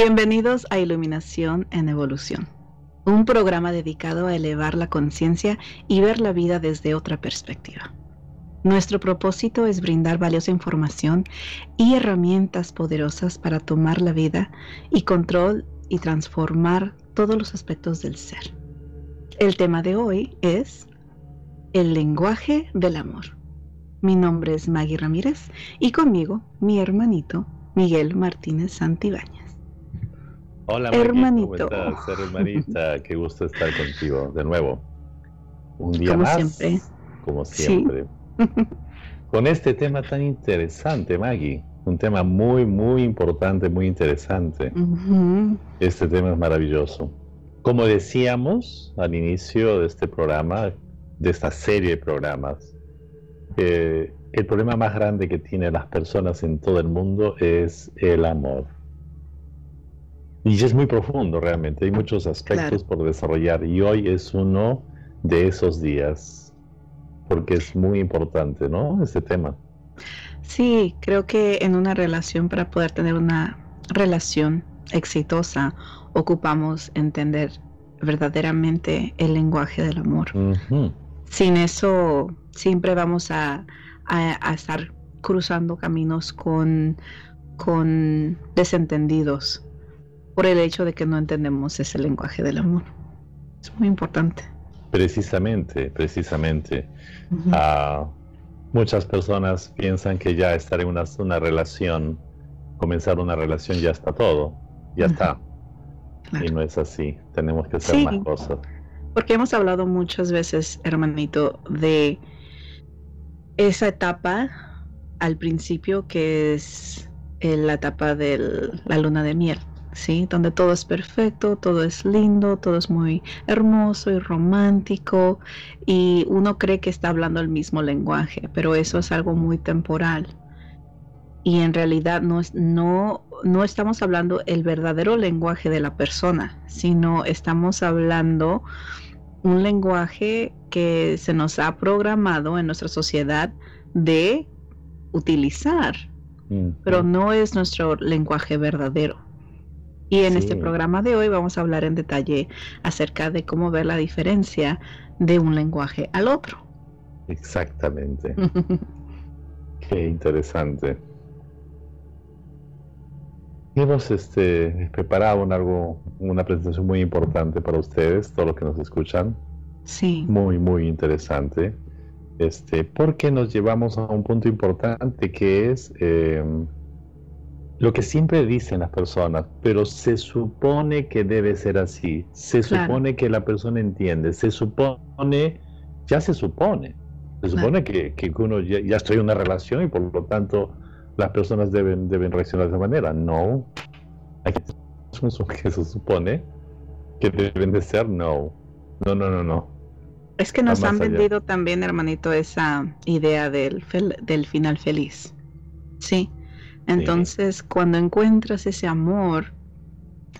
Bienvenidos a Iluminación en Evolución, un programa dedicado a elevar la conciencia y ver la vida desde otra perspectiva. Nuestro propósito es brindar valiosa información y herramientas poderosas para tomar la vida y control y transformar todos los aspectos del ser. El tema de hoy es el lenguaje del amor. Mi nombre es Maggie Ramírez y conmigo mi hermanito Miguel Martínez Santibáñez. Hola, hermanito. ¿cómo estás, hermanita? Qué gusto estar contigo de nuevo. Un día como más. Siempre. Como siempre. Con este tema tan interesante, Maggie. Un tema muy, muy importante, muy interesante. Este tema es maravilloso. Como decíamos al inicio de este programa, de esta serie de programas, eh, el problema más grande que tienen las personas en todo el mundo es el amor y es muy profundo realmente, hay muchos aspectos por desarrollar y hoy es uno de esos días, porque es muy importante, ¿no? Este tema. Sí, creo que en una relación, para poder tener una relación exitosa, ocupamos entender verdaderamente el lenguaje del amor. Sin eso, siempre vamos a, a, estar cruzando caminos con, con desentendidos por el hecho de que no entendemos ese lenguaje del amor. Es muy importante. Precisamente, precisamente. Ah, muchas personas piensan que ya estar en una, una, relación, comenzar una relación ya está todo, ya está. Y no es así, tenemos que hacer más cosas. Porque hemos hablado muchas veces, hermanito, de esa etapa al principio que es la etapa de la luna de miel. ¿Sí? Donde todo es perfecto, todo es lindo, todo es muy hermoso y romántico y uno cree que está hablando el mismo lenguaje, pero eso es algo muy temporal. Y en realidad no, no, no estamos hablando el verdadero lenguaje de la persona, sino estamos hablando un lenguaje que se nos ha programado en nuestra sociedad de utilizar, pero no es nuestro lenguaje verdadero. Y en este programa de hoy vamos a hablar en detalle acerca de cómo ver la diferencia de un lenguaje al otro. Exactamente. Qué interesante. Hemos este, preparado algo, una presentación muy importante para ustedes, todos los que nos escuchan. Sí. Muy, muy interesante. Este, porque nos llevamos a un punto importante que es em, lo que siempre dicen las personas, pero se supone que debe ser así, se supone que la persona entiende, se supone, ya se supone, se supone que, que, uno ya, ya estoy en una relación y por lo tanto las personas deben, deben reaccionar de esa manera. No, que se supone que deben de ser, no, no, no, no, no. Es que nos han vendido también, hermanito, esa idea del, del final feliz. Sí. Entonces, cuando encuentras ese amor,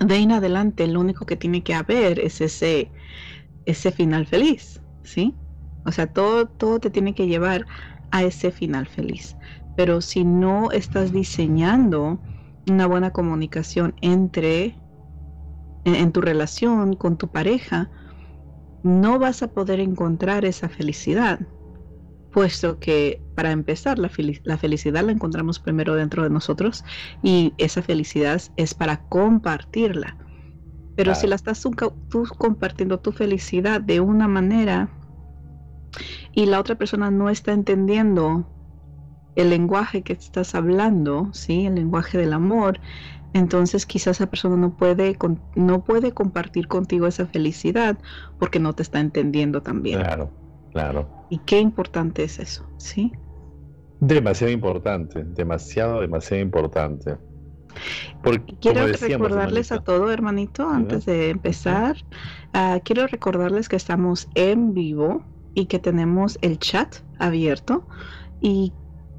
de ahí en adelante lo único que tiene que haber es ese, ese final feliz, ¿sí? O sea, todo, todo te tiene que llevar a ese final feliz. Pero si no estás diseñando una buena comunicación entre, en tu relación con tu pareja, no vas a poder encontrar esa felicidad puesto que para empezar la, felicidad la encontramos primero dentro de nosotros y esa felicidad es para compartirla. Pero si la estás tú, compartiendo tu felicidad de una manera y la otra persona no está entendiendo el lenguaje que estás hablando, ¿sí? el lenguaje del amor, entonces quizás esa persona no puede, no puede compartir contigo esa felicidad porque no te está entendiendo también. Claro, claro. Y qué importante es eso, ¿sí? Demasiado importante, demasiado, demasiado importante. Porque, quiero recordarles a todo, hermanito, antes de empezar, ah, quiero recordarles que estamos en vivo y que tenemos el chat abierto y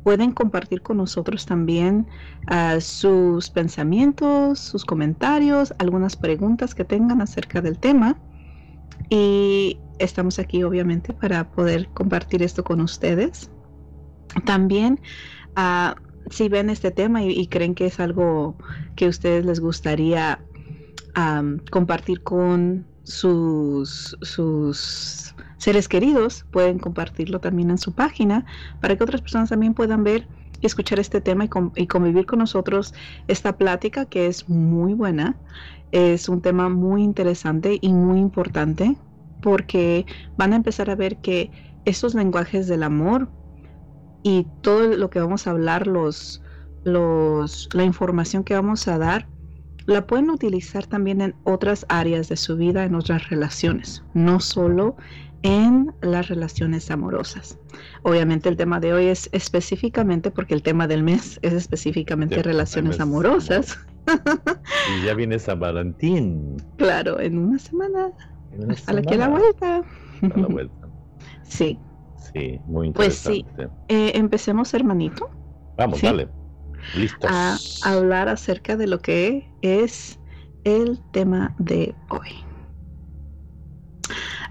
pueden compartir con nosotros también ah, sus pensamientos, sus comentarios, algunas preguntas que tengan acerca del tema. Y estamos aquí obviamente para poder compartir esto con ustedes. También, ah, si ven este tema y, creen que es algo que a ustedes les gustaría compartir con sus, sus seres queridos, pueden compartirlo también en su página para que otras personas también puedan ver y escuchar este tema y, convivir con nosotros esta plática que es muy buena. Es un tema muy interesante y muy importante porque van a empezar a ver que estos lenguajes del amor y todo lo que vamos a hablar, los, los, la información que vamos a dar, la pueden utilizar también en otras áreas de su vida, en otras relaciones, no solo en las relaciones amorosas. Obviamente el tema de hoy es específicamente, porque el tema del mes es específicamente relaciones amorosas. y ya viene San Valentín. Claro, en una semana. a la que la vuelta. A la vuelta. sí. Sí, muy interesante. Pues sí, eh, empecemos hermanito. Vamos, dale. Listos. A hablar acerca de lo que es el tema de hoy.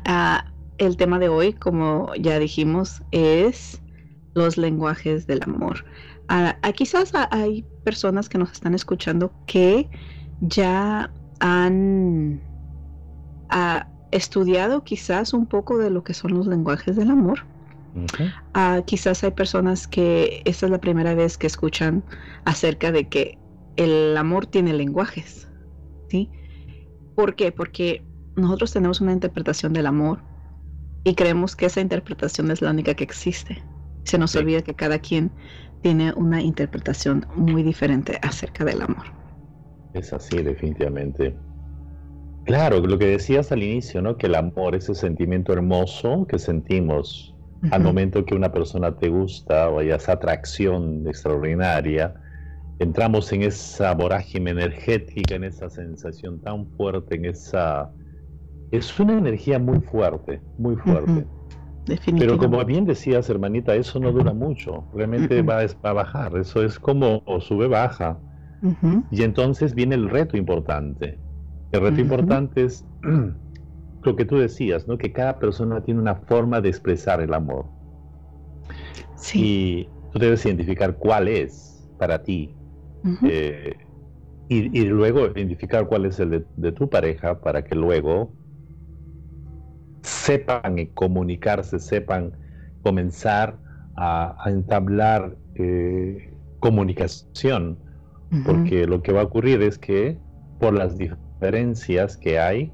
Ah, el tema de hoy, como ya dijimos, es los lenguajes del amor. Ah, quizás hay personas que nos están escuchando que ya han estudiado quizás un poco de lo que son los lenguajes del amor Ah, quizás hay personas que esta es la primera vez que escuchan acerca de que el amor tiene lenguajes, ¿sí? ¿Por qué? Porque nosotros tenemos una interpretación del amor y creemos que esa interpretación es la única que existe. Se nos olvida que cada quien tiene una interpretación muy diferente acerca del amor. Es así, definitivamente. Claro, lo que decías al inicio, ¿no? Que el amor, ese sentimiento hermoso que sentimos al momento que una persona te gusta o hay esa atracción extraordinaria, entramos en esa vorágine energética, en esa sensación tan fuerte, en esa... Es una energía muy fuerte, muy fuerte. Pero como bien decías, hermanita, eso no dura mucho, realmente va, a bajar, eso es como sube, baja. Y entonces viene el reto importante. El reto importante es lo que tú decías, ¿no? Que cada persona tiene una forma de expresar el amor. Sí. Y tú debes identificar cuál es para ti. Eh, y, luego identificar cuál es el de, tu pareja para que luego sepan comunicarse, sepan comenzar a, entablar eh, comunicación. Porque lo que va a ocurrir es que por las diferencias que hay,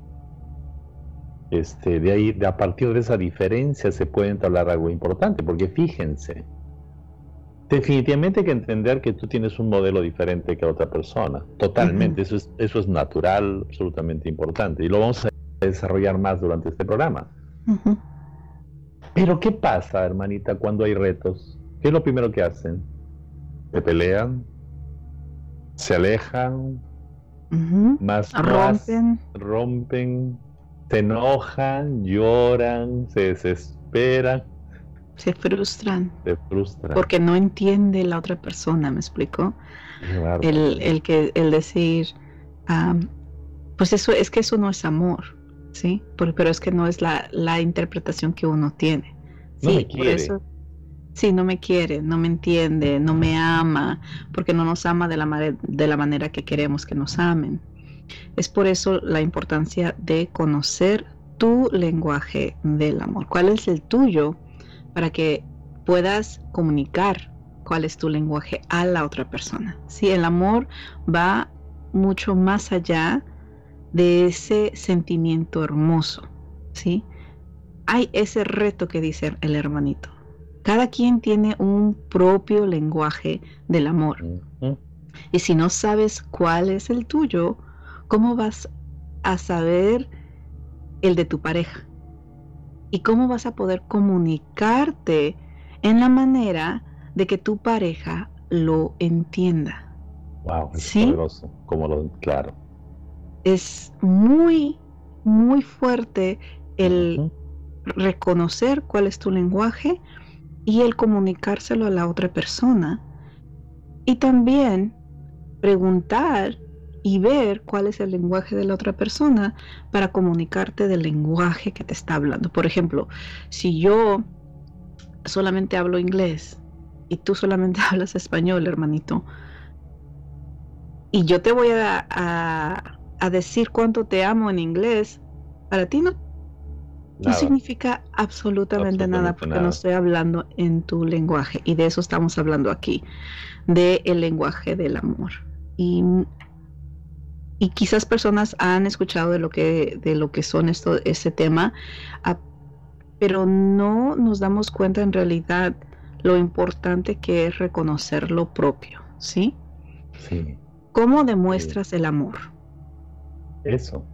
este, de ahí, de a partir de esa diferencia se puede entablar algo importante, porque fíjense, definitivamente hay que entender que tú tienes un modelo diferente que otra persona, totalmente, eso, es, eso es natural, absolutamente importante, y lo vamos a desarrollar más durante este programa. Pero ¿qué pasa, hermanita, cuando hay retos? ¿Qué es lo primero que hacen? Se pelean, se alejan, más, rompen. rompen, se enojan, lloran, se desesperan. Se frustran. Se frustran. Porque no entiende la otra persona, ¿me explico? El, el, que, el decir, pues eso es que eso no es amor, ¿sí? pero es que no es la, la interpretación que uno tiene. Sí, no me quiere. Por eso, sí, no me quiere, no me entiende, no me ama, porque no nos ama de la, de la manera que queremos que nos amen. Es por eso la importancia de conocer tu lenguaje del amor. ¿Cuál es el tuyo? Para que puedas comunicar cuál es tu lenguaje a la otra persona. Si el amor va mucho más allá de ese sentimiento hermoso, ¿sí? Hay ese reto que dice el hermanito. Cada quien tiene un propio lenguaje del amor. Y si no sabes cuál es el tuyo, ¿cómo vas a saber el de tu pareja? ¿Y cómo vas a poder comunicarte en la manera de que tu pareja lo entienda? Wow, es poderoso, como lo claro. Es muy, muy fuerte el reconocer cuál es tu lenguaje y el comunicárselo a la otra persona. Y también preguntar y ver cuál es el lenguaje de la otra persona para comunicarte del lenguaje que te está hablando. Por ejemplo, si yo solamente hablo inglés y tú solamente hablas español, hermanito, y yo te voy a, a, decir cuánto te amo en inglés, para ti no, no significa absolutamente, nada porque no estoy hablando en tu lenguaje y de eso estamos hablando aquí, de el lenguaje del amor. Y, y quizás personas han escuchado de lo que, de lo que son esto, ese tema, pero no nos damos cuenta en realidad lo importante que es reconocer lo propio, ¿sí? Sí. ¿Cómo demuestras el amor? Eso.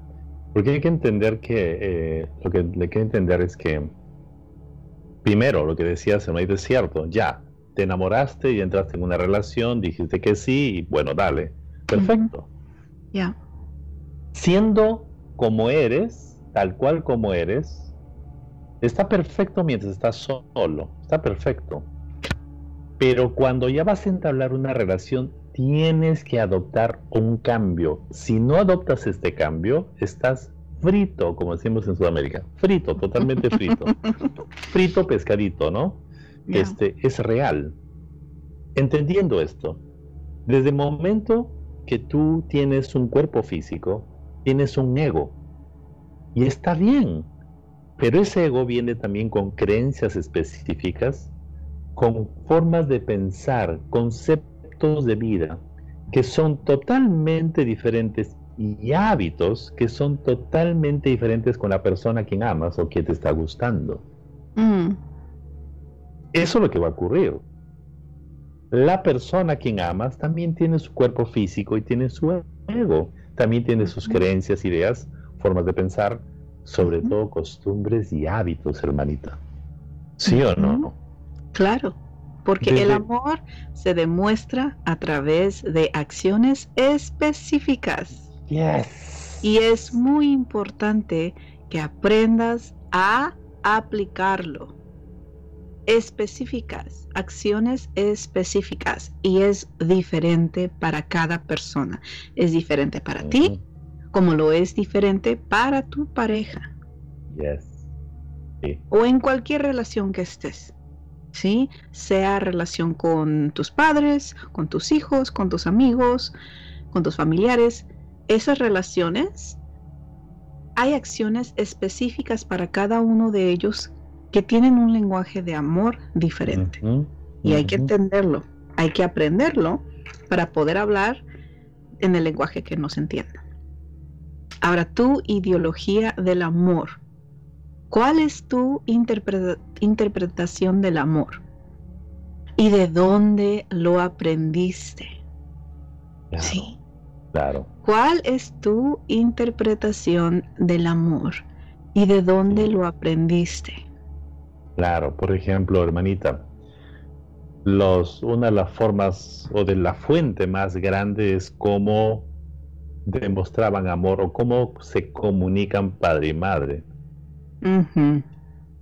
Porque hay que entender que eh, lo que hay que entender es que primero lo que decías es cierto, ya, te enamoraste y entraste en una relación, dijiste que sí, y bueno, dale. Perfecto. Ya. Siendo como eres, tal cual como eres, está perfecto mientras estás solo, está perfecto. Pero cuando ya vas a entablar una relación, tienes que adoptar un cambio. Si no adoptas este cambio, estás frito, como decimos en Sudamérica. Frito, totalmente frito. frito pescadito, ¿no? Este es real. Entendiendo esto, desde el momento que tú tienes un cuerpo físico, tienes un ego. Y está bien. Pero ese ego viene también con creencias específicas, con formas de pensar, conceptos de vida que son totalmente diferentes y hábitos que son totalmente diferentes con la persona a quien amas o que te está gustando. Mm. Eso es lo que va a ocurrir. La persona a quien amas también tiene su cuerpo físico y tiene su ego. También tiene sus creencias, ideas, formas de pensar, sobre todo costumbres y hábitos, hermanita. ¿Sí o no? Claro. Porque el amor se demuestra a través de acciones específicas. Yes. Y es muy importante que aprendas a aplicarlo. Específicas, acciones específicas. Y es diferente para cada persona. Es diferente para ti, como lo es diferente para tu pareja. Yes. O en cualquier relación que estés. ¿Sí? Sea relación con tus padres, con tus hijos, con tus amigos, con tus familiares. Esas relaciones, hay acciones específicas para cada uno de ellos que tienen un lenguaje de amor diferente. Y hay que entenderlo, hay que aprenderlo para poder hablar en el lenguaje que nos entienda. Ahora, tu ideología del amor ¿Cuál es tu interpretación del amor? ¿Y de dónde lo aprendiste? sí. Claro. ¿Cuál es tu interpretación del amor? ¿Y de dónde lo aprendiste? Claro, por ejemplo, hermanita, los, una de las formas o de la fuente más grande es cómo demostraban amor o cómo se comunican padre y madre.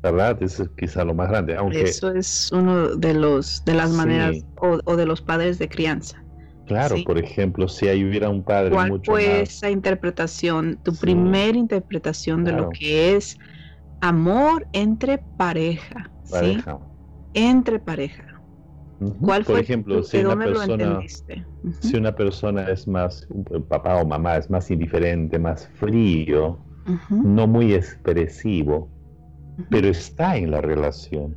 ¿Verdad? Eso es quizá lo más grande. Aunque, Eso es uno de los de las maneras o, de los padres de crianza. Claro, por ejemplo, si ahí hubiera un padre ¿Cuál mucho fue esa interpretación, tu primer interpretación de lo que es amor entre pareja? Pareja. Entre pareja. ¿Cuál por ejemplo, si una persona, si una persona es más, papá o mamá es más indiferente, más frío, no muy expresivo, pero está en la relación.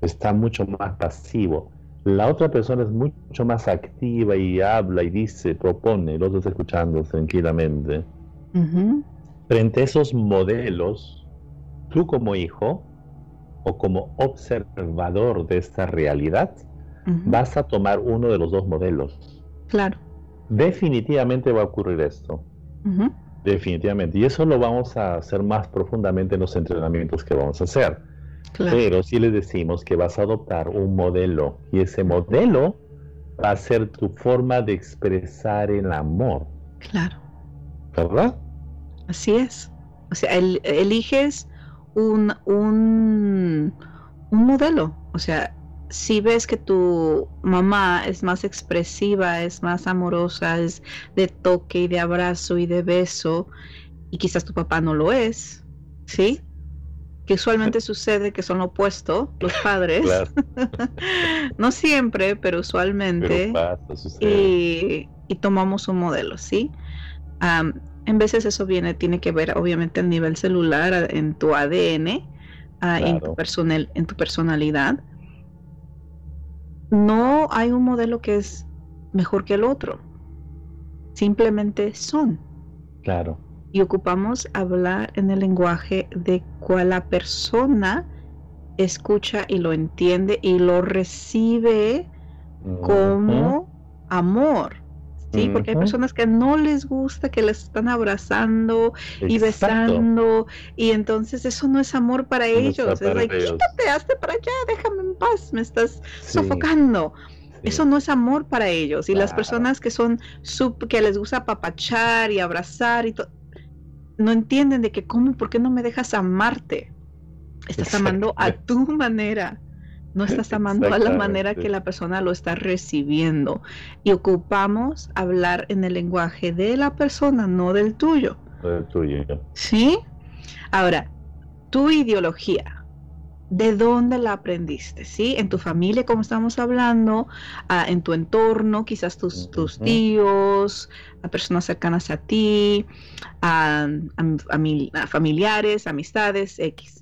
Está mucho más pasivo. La otra persona es mucho más activa y habla y dice, propone, el otro está escuchando tranquilamente. Frente a esos modelos, tú como hijo o como observador de esta realidad, vas a tomar uno de los dos modelos. Claro. Definitivamente va a ocurrir esto. Definitivamente. Y eso lo vamos a hacer más profundamente en los entrenamientos que vamos a hacer. Pero si le decimos que vas a adoptar un modelo y ese modelo va a ser tu forma de expresar el amor. Claro. ¿Verdad? Así es. O sea, eliges un, un, un modelo. O sea, si ves que tu mamá es más expresiva, es más amorosa, es de toque y de abrazo y de beso, y quizás tu papá no lo es, ¿sí? que usualmente sucede que son lo opuesto, los padres. no siempre, pero usualmente. y, tomamos un modelo, ¿sí? en veces eso viene, tiene que ver obviamente a nivel celular, en tu ADN, en, tu personal, en tu personalidad. No hay un modelo que es mejor que el otro. Simplemente son. Claro y ocupamos hablar en el lenguaje de cual la persona escucha y lo entiende y lo recibe como amor. Sí, porque hay personas que no les gusta que les están abrazando y besando y entonces eso no es amor para ellos. es like, quítate, hazte para allá, déjame en paz, me estás sofocando. Eso no es amor para ellos. Y las personas que son sub, que les gusta apapachar y abrazar y todo, no entienden de que cómo, ¿por qué no me dejas amarte? Estás amando a tu manera. No estás amando a la manera que la persona lo está recibiendo. Y ocupamos hablar en el lenguaje de la persona, no del tuyo. Del tuyo. ¿Sí? Ahora, tu ideología, de dónde la aprendiste, ¿sí? En tu familia, como estamos hablando, ah, en tu entorno, quizás tus, tus tíos, a personas cercanas a ti, a, familiares, amistades, X.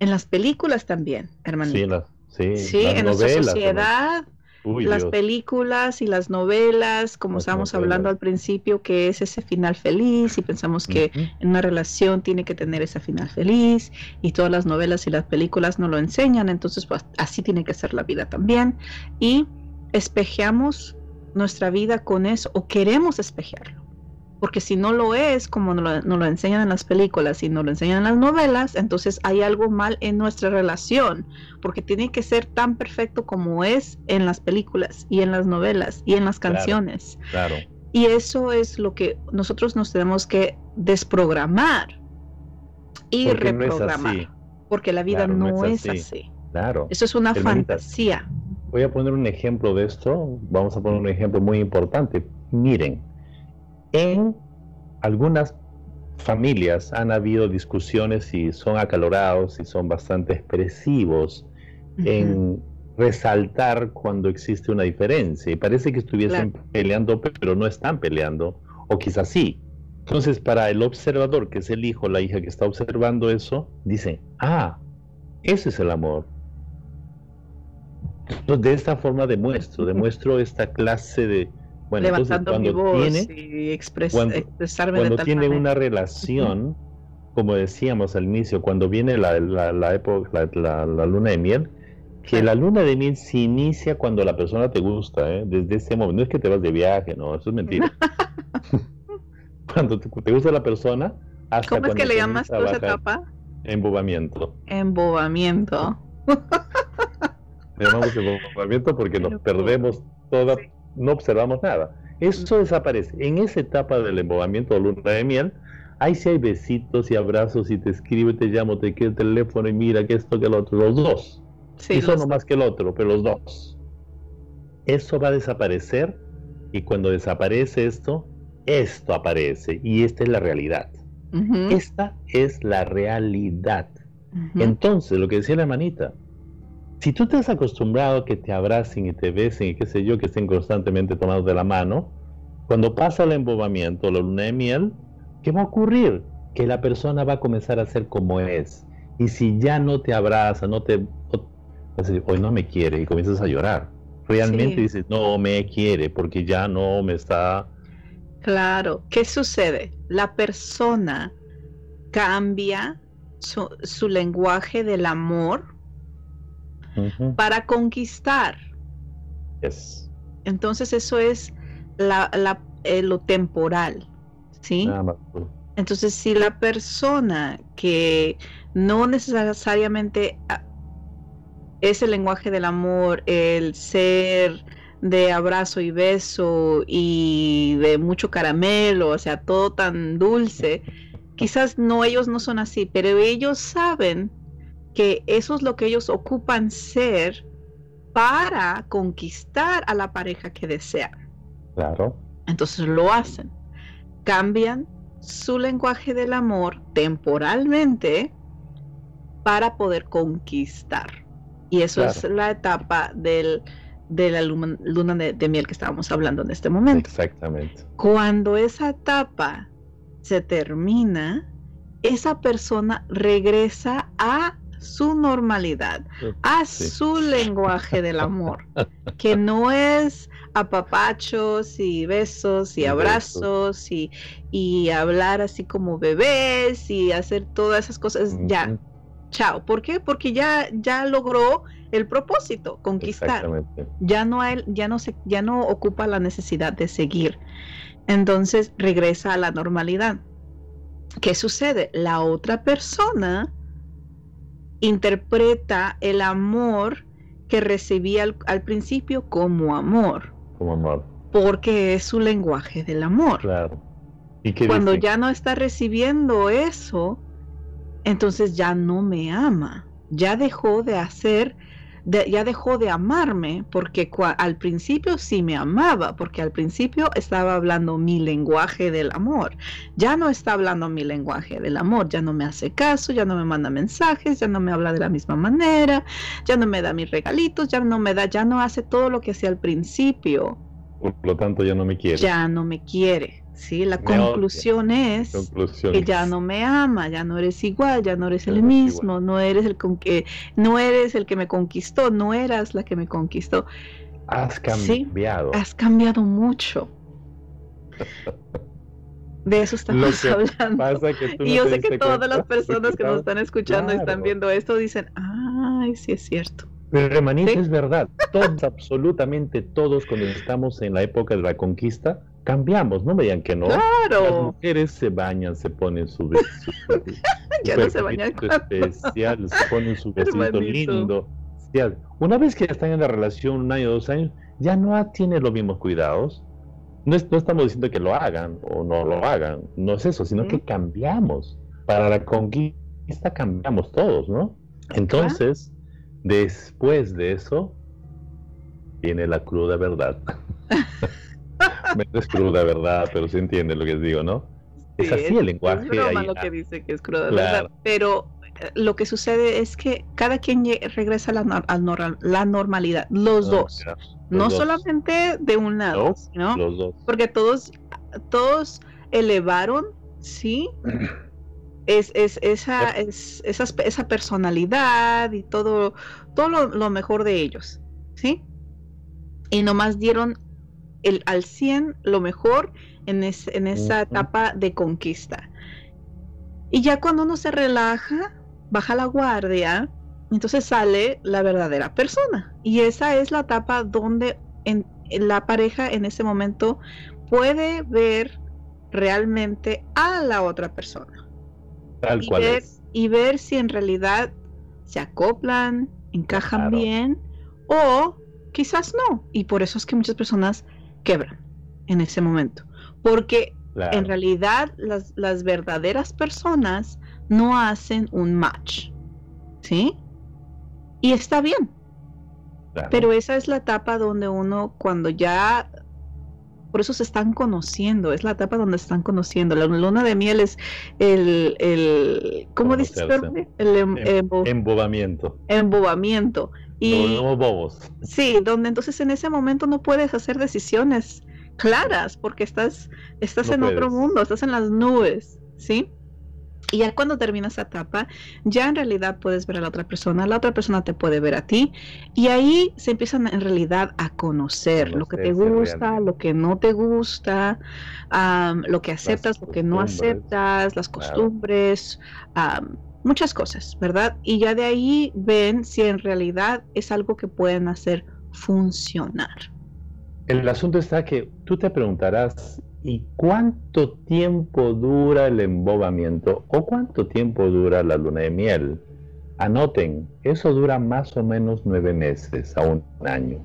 En las películas también, hermanito. Sí, sí, en nuestra sociedad las películas y las novelas, como estábamos hablando al principio, que es ese final feliz y pensamos que en una relación tiene que tener ese final feliz y todas las novelas y las películas nos lo enseñan, entonces pues así tiene que ser la vida también y espejeamos nuestra vida con eso o queremos espejearlo. Porque si no lo es, como nos lo, enseñan en las películas y nos lo enseñan en las novelas, entonces hay algo mal en nuestra relación, porque tiene que ser tan perfecto como es en las películas y en las novelas y en las canciones. Claro. Y eso es lo que nosotros nos tenemos que desprogramar y reprogramar. porque la vida no, es, así. Claro. Eso es una fantasía. Voy a poner un ejemplo de esto. Vamos a poner un ejemplo muy importante. Miren, en algunas familias han habido discusiones y son acalorados y son bastante expresivos en resaltar cuando existe una diferencia. Y parece que estuviesen peleando, pero no están peleando, o quizás sí. Entonces, para el observador, que es el hijo, la hija que está observando eso, dice, ah, ese es el amor. Entonces, de esta forma demuestro, demuestro esta clase de, bueno, levantando mi voz tiene, y expresarme cuando tiene una relación, como decíamos al inicio, cuando viene la, la, época, la, luna de miel, que la luna de miel se inicia cuando la persona te gusta, ¿eh? desde ese momento. No es que te vas de viaje, no, eso es mentira. cuando te, gusta la persona, hasta ¿Cómo es que le llamas tú esa etapa? Embobamiento. Embobamiento. Le llamamos embobamiento porque nos perdemos toda no observamos nada. Eso desaparece. En esa etapa del embobamiento de luna de miel, ahí sí hay besitos y abrazos y te escribo, te llamo, te quiero el teléfono y mira que esto, que lo otro, los dos. Sí, y son más que el otro, pero los dos. Eso va a desaparecer y cuando desaparece esto, esto aparece y esta es la realidad. Esta es la realidad. Entonces, lo que decía la hermanita, si tú te has acostumbrado a que te abracen y te besen y qué sé yo, que estén constantemente tomados de la mano, cuando pasa el embobamiento, la luna de miel, ¿qué va a ocurrir? Que la persona va a comenzar a ser como es. Y si ya no te abraza, no te... hoy no me quiere y comienzas a llorar. Realmente dices, no me quiere porque ya no me está... Claro, ¿qué sucede? La persona cambia su, su lenguaje del amor para conquistar. Entonces eso es la, eh, lo temporal, ¿sí? Entonces si la persona que no necesariamente ah, es el lenguaje del amor, el ser de abrazo y beso y de mucho caramelo, o sea, todo tan dulce, quizás no, ellos no son así, pero ellos saben que eso es lo que ellos ocupan ser para conquistar a la pareja que desean. Claro. Entonces lo hacen. Cambian su lenguaje del amor temporalmente para poder conquistar. Y eso es la etapa del, de la luna, de, miel que estábamos hablando en este momento. Exactamente. Cuando esa etapa se termina, esa persona regresa a su normalidad, a su lenguaje del amor, que no es apapachos y besos y abrazos y, y, hablar así como bebés y hacer todas esas cosas. Ya, chao. ¿Por qué? Porque ya, ya logró el propósito, conquistar. Ya no, hay, ya, no se, ya no ocupa la necesidad de seguir. Entonces regresa a la normalidad. ¿Qué sucede? La otra persona interpreta el amor que recibía al, principio como amor. Como amor. Porque es su lenguaje del amor. Claro. ¿Y Cuando ya no está recibiendo eso, entonces ya no me ama. Ya dejó de hacer ya dejó de amarme porque al principio sí me amaba, porque al principio estaba hablando mi lenguaje del amor. Ya no está hablando mi lenguaje del amor, ya no me hace caso, ya no me manda mensajes, ya no me habla de la misma manera, ya no me da mis regalitos, ya no me da, ya no hace todo lo que hacía al principio. Por lo tanto, ya no me quiere. Ya no me quiere. Sí, la conclusión es que ya no me ama, ya no eres igual, ya no eres el mismo, no eres el con que no eres el que me conquistó, no eras la que me conquistó. Has cambiado. has cambiado mucho. De eso estamos hablando. y yo sé que todas las personas que nos están escuchando y están viendo esto dicen, ay, sí es cierto. Pero hermanita, es verdad. Todos, absolutamente todos, cuando estamos en la época de la conquista, cambiamos, no me digan que no. Claro. Las mujeres se bañan, se ponen su vestido. ya no se bañan especial, se ponen su vestido lindo. Una vez que están en la relación un año, dos años, ya no tiene los mismos cuidados. No, no estamos diciendo que lo hagan o no lo hagan, no es eso, sino que cambiamos. Para la conquista cambiamos todos, ¿no? Entonces, Después de eso, viene la cruda verdad. es cruda verdad, pero se entiende lo que digo, ¿no? es así el lenguaje. Es broma lo que dice que es cruda verdad, pero eh, lo que sucede es que cada quien regresa a la, la normalidad, los ah, dos, no solamente de un lado, ¿no? Los dos. Porque todos, todos elevaron, ¿sí? es, es, esa, es, esa, esa personalidad y todo, todo lo, mejor de ellos, ¿sí? Y nomás dieron el, al 100 lo mejor en, en esa etapa de conquista. Y ya cuando uno se relaja, baja la guardia, entonces sale la verdadera persona. Y esa es la etapa donde en, la pareja en ese momento puede ver realmente a la otra persona y, ver, y ver si en realidad se acoplan, encajan bien o quizás no. Y por eso es que muchas personas quebran en ese momento. Porque en realidad las, las, verdaderas personas no hacen un match. ¿Sí? Y está bien. Pero esa es la etapa donde uno, cuando ya por eso se están conociendo, es la etapa donde se están conociendo. La luna de miel es el, el ¿cómo dices? El em, embobamiento. Embobamiento. Y, bobos. Sí, donde entonces en ese momento no puedes hacer decisiones claras porque estás, estás en otro mundo, estás en las nubes, ¿sí? Y ya cuando termina esa etapa, ya en realidad puedes ver a la otra persona, la otra persona te puede ver a ti, y ahí se empiezan en realidad a conocer lo que te gusta, lo que no te gusta, lo que aceptas, lo que no aceptas, las costumbres, muchas cosas, ¿verdad? Y ya de ahí ven si en realidad es algo que pueden hacer funcionar. El asunto está que tú te preguntarás, ¿Y cuánto tiempo dura el embobamiento o cuánto tiempo dura la luna de miel? Anoten, eso dura más o menos nueve meses a un año.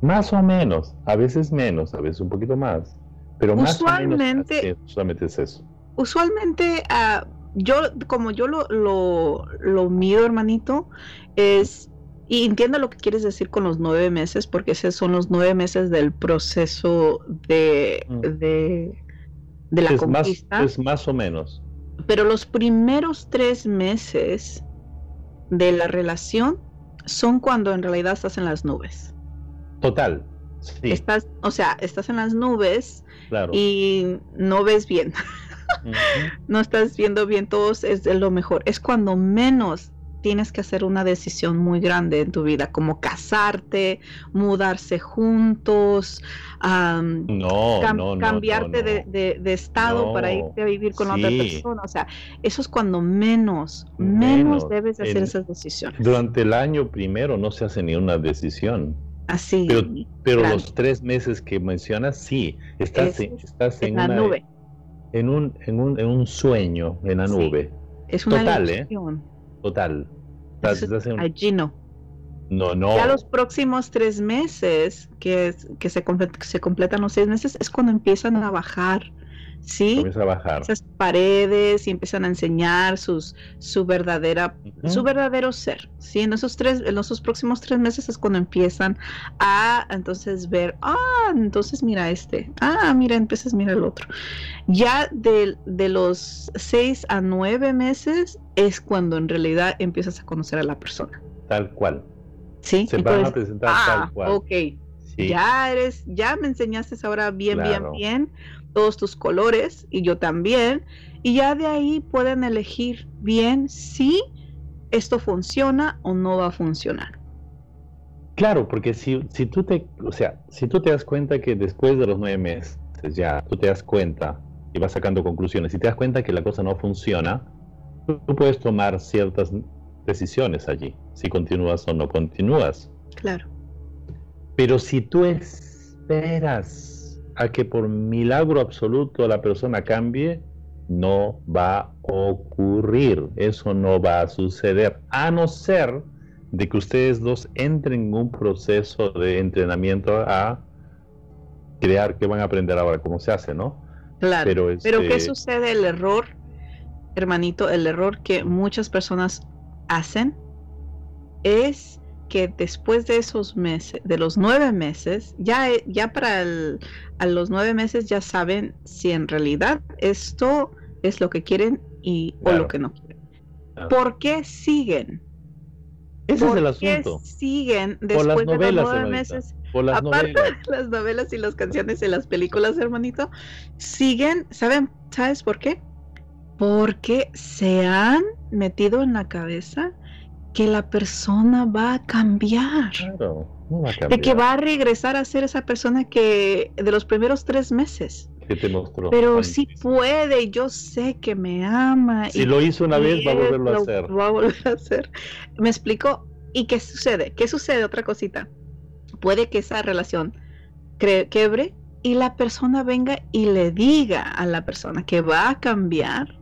Más o menos, a veces menos, a veces un poquito más. Pero más usualmente, o menos, usualmente es eso. Usualmente, uh, yo, como yo lo, lo, lo mido, hermanito, es y entiendo lo que quieres decir con los nueve meses, porque esos son los nueve meses del proceso de, mm. de, la es conquista. Más, es más o menos. Pero los primeros tres meses de la relación son cuando en realidad estás en las nubes. Total. Estás, o sea, estás en las nubes y no ves bien. No estás viendo bien, todo es de lo mejor. Es cuando menos tienes que hacer una decisión muy grande en tu vida, como casarte, mudarse juntos, cambiarte de, estado para irte a vivir con otra persona. O sea, eso es cuando menos, menos, debes hacer esas decisiones. Durante el año primero no se hace ni una decisión. Así. Pero, los tres meses que mencionas, sí, estás, en, estás en, una, nube. En un, en, un, en un sueño, en la nube. Es una Total, ¿eh? Total. Allí no. No, no. Ya los próximos tres meses, que, que se, se completan los seis meses, es cuando empiezan a bajar ¿sí? a bajar. Esas paredes y empiezan a enseñar sus, su verdadera, su verdadero ser, ¿sí? En esos tres, en esos próximos tres meses es cuando empiezan a entonces ver, ah, entonces mira este, ah, mira, entonces mira el otro. Ya de, de los seis a nueve meses es cuando en realidad empiezas a conocer a la persona. Tal cual. Sí. Se van a presentar tal ah, cual. Ok. Ya eres, ya me enseñaste ahora bien, bien, bien todos tus colores y yo también. Y ya de ahí pueden elegir bien si esto funciona o no va a funcionar. Claro, porque si, si tú te, o sea, si tú te das cuenta que después de los nueve meses ya tú te das cuenta y vas sacando conclusiones, y te das cuenta que la cosa no funciona, tú puedes tomar ciertas decisiones allí, si continúas o no continúas. Claro. Pero si tú esperas a que por milagro absoluto la persona cambie, no va a ocurrir. Eso no va a suceder. A no ser de que ustedes dos entren en un proceso de entrenamiento a crear que van a aprender ahora cómo se hace, ¿no? Claro. Pero, Pero ¿qué este sucede? El error, hermanito, el error que muchas personas hacen es que después de esos meses, de los nueve meses, ya, ya para a los nueve meses ya saben si en realidad esto es lo que quieren y, o lo que no quieren. ¿Por qué siguen? Ese es el asunto. Qué siguen después de los nueve meses? Por las aparte de las novelas y las canciones y las películas, hermanito, siguen, ¿saben? ¿Sabes por qué? Porque se han metido en la cabeza que la persona va a cambiar. De que va a regresar a ser esa persona que de los primeros tres meses. Que te mostró. Pero sí puede, yo sé que me ama. Si lo hizo una vez, va a volverlo a hacer. Va a volver a hacer. ¿Me explico? ¿Y qué sucede? ¿Qué sucede? Otra cosita. Puede que esa relación quebre y la persona venga y le diga a la persona que va a cambiar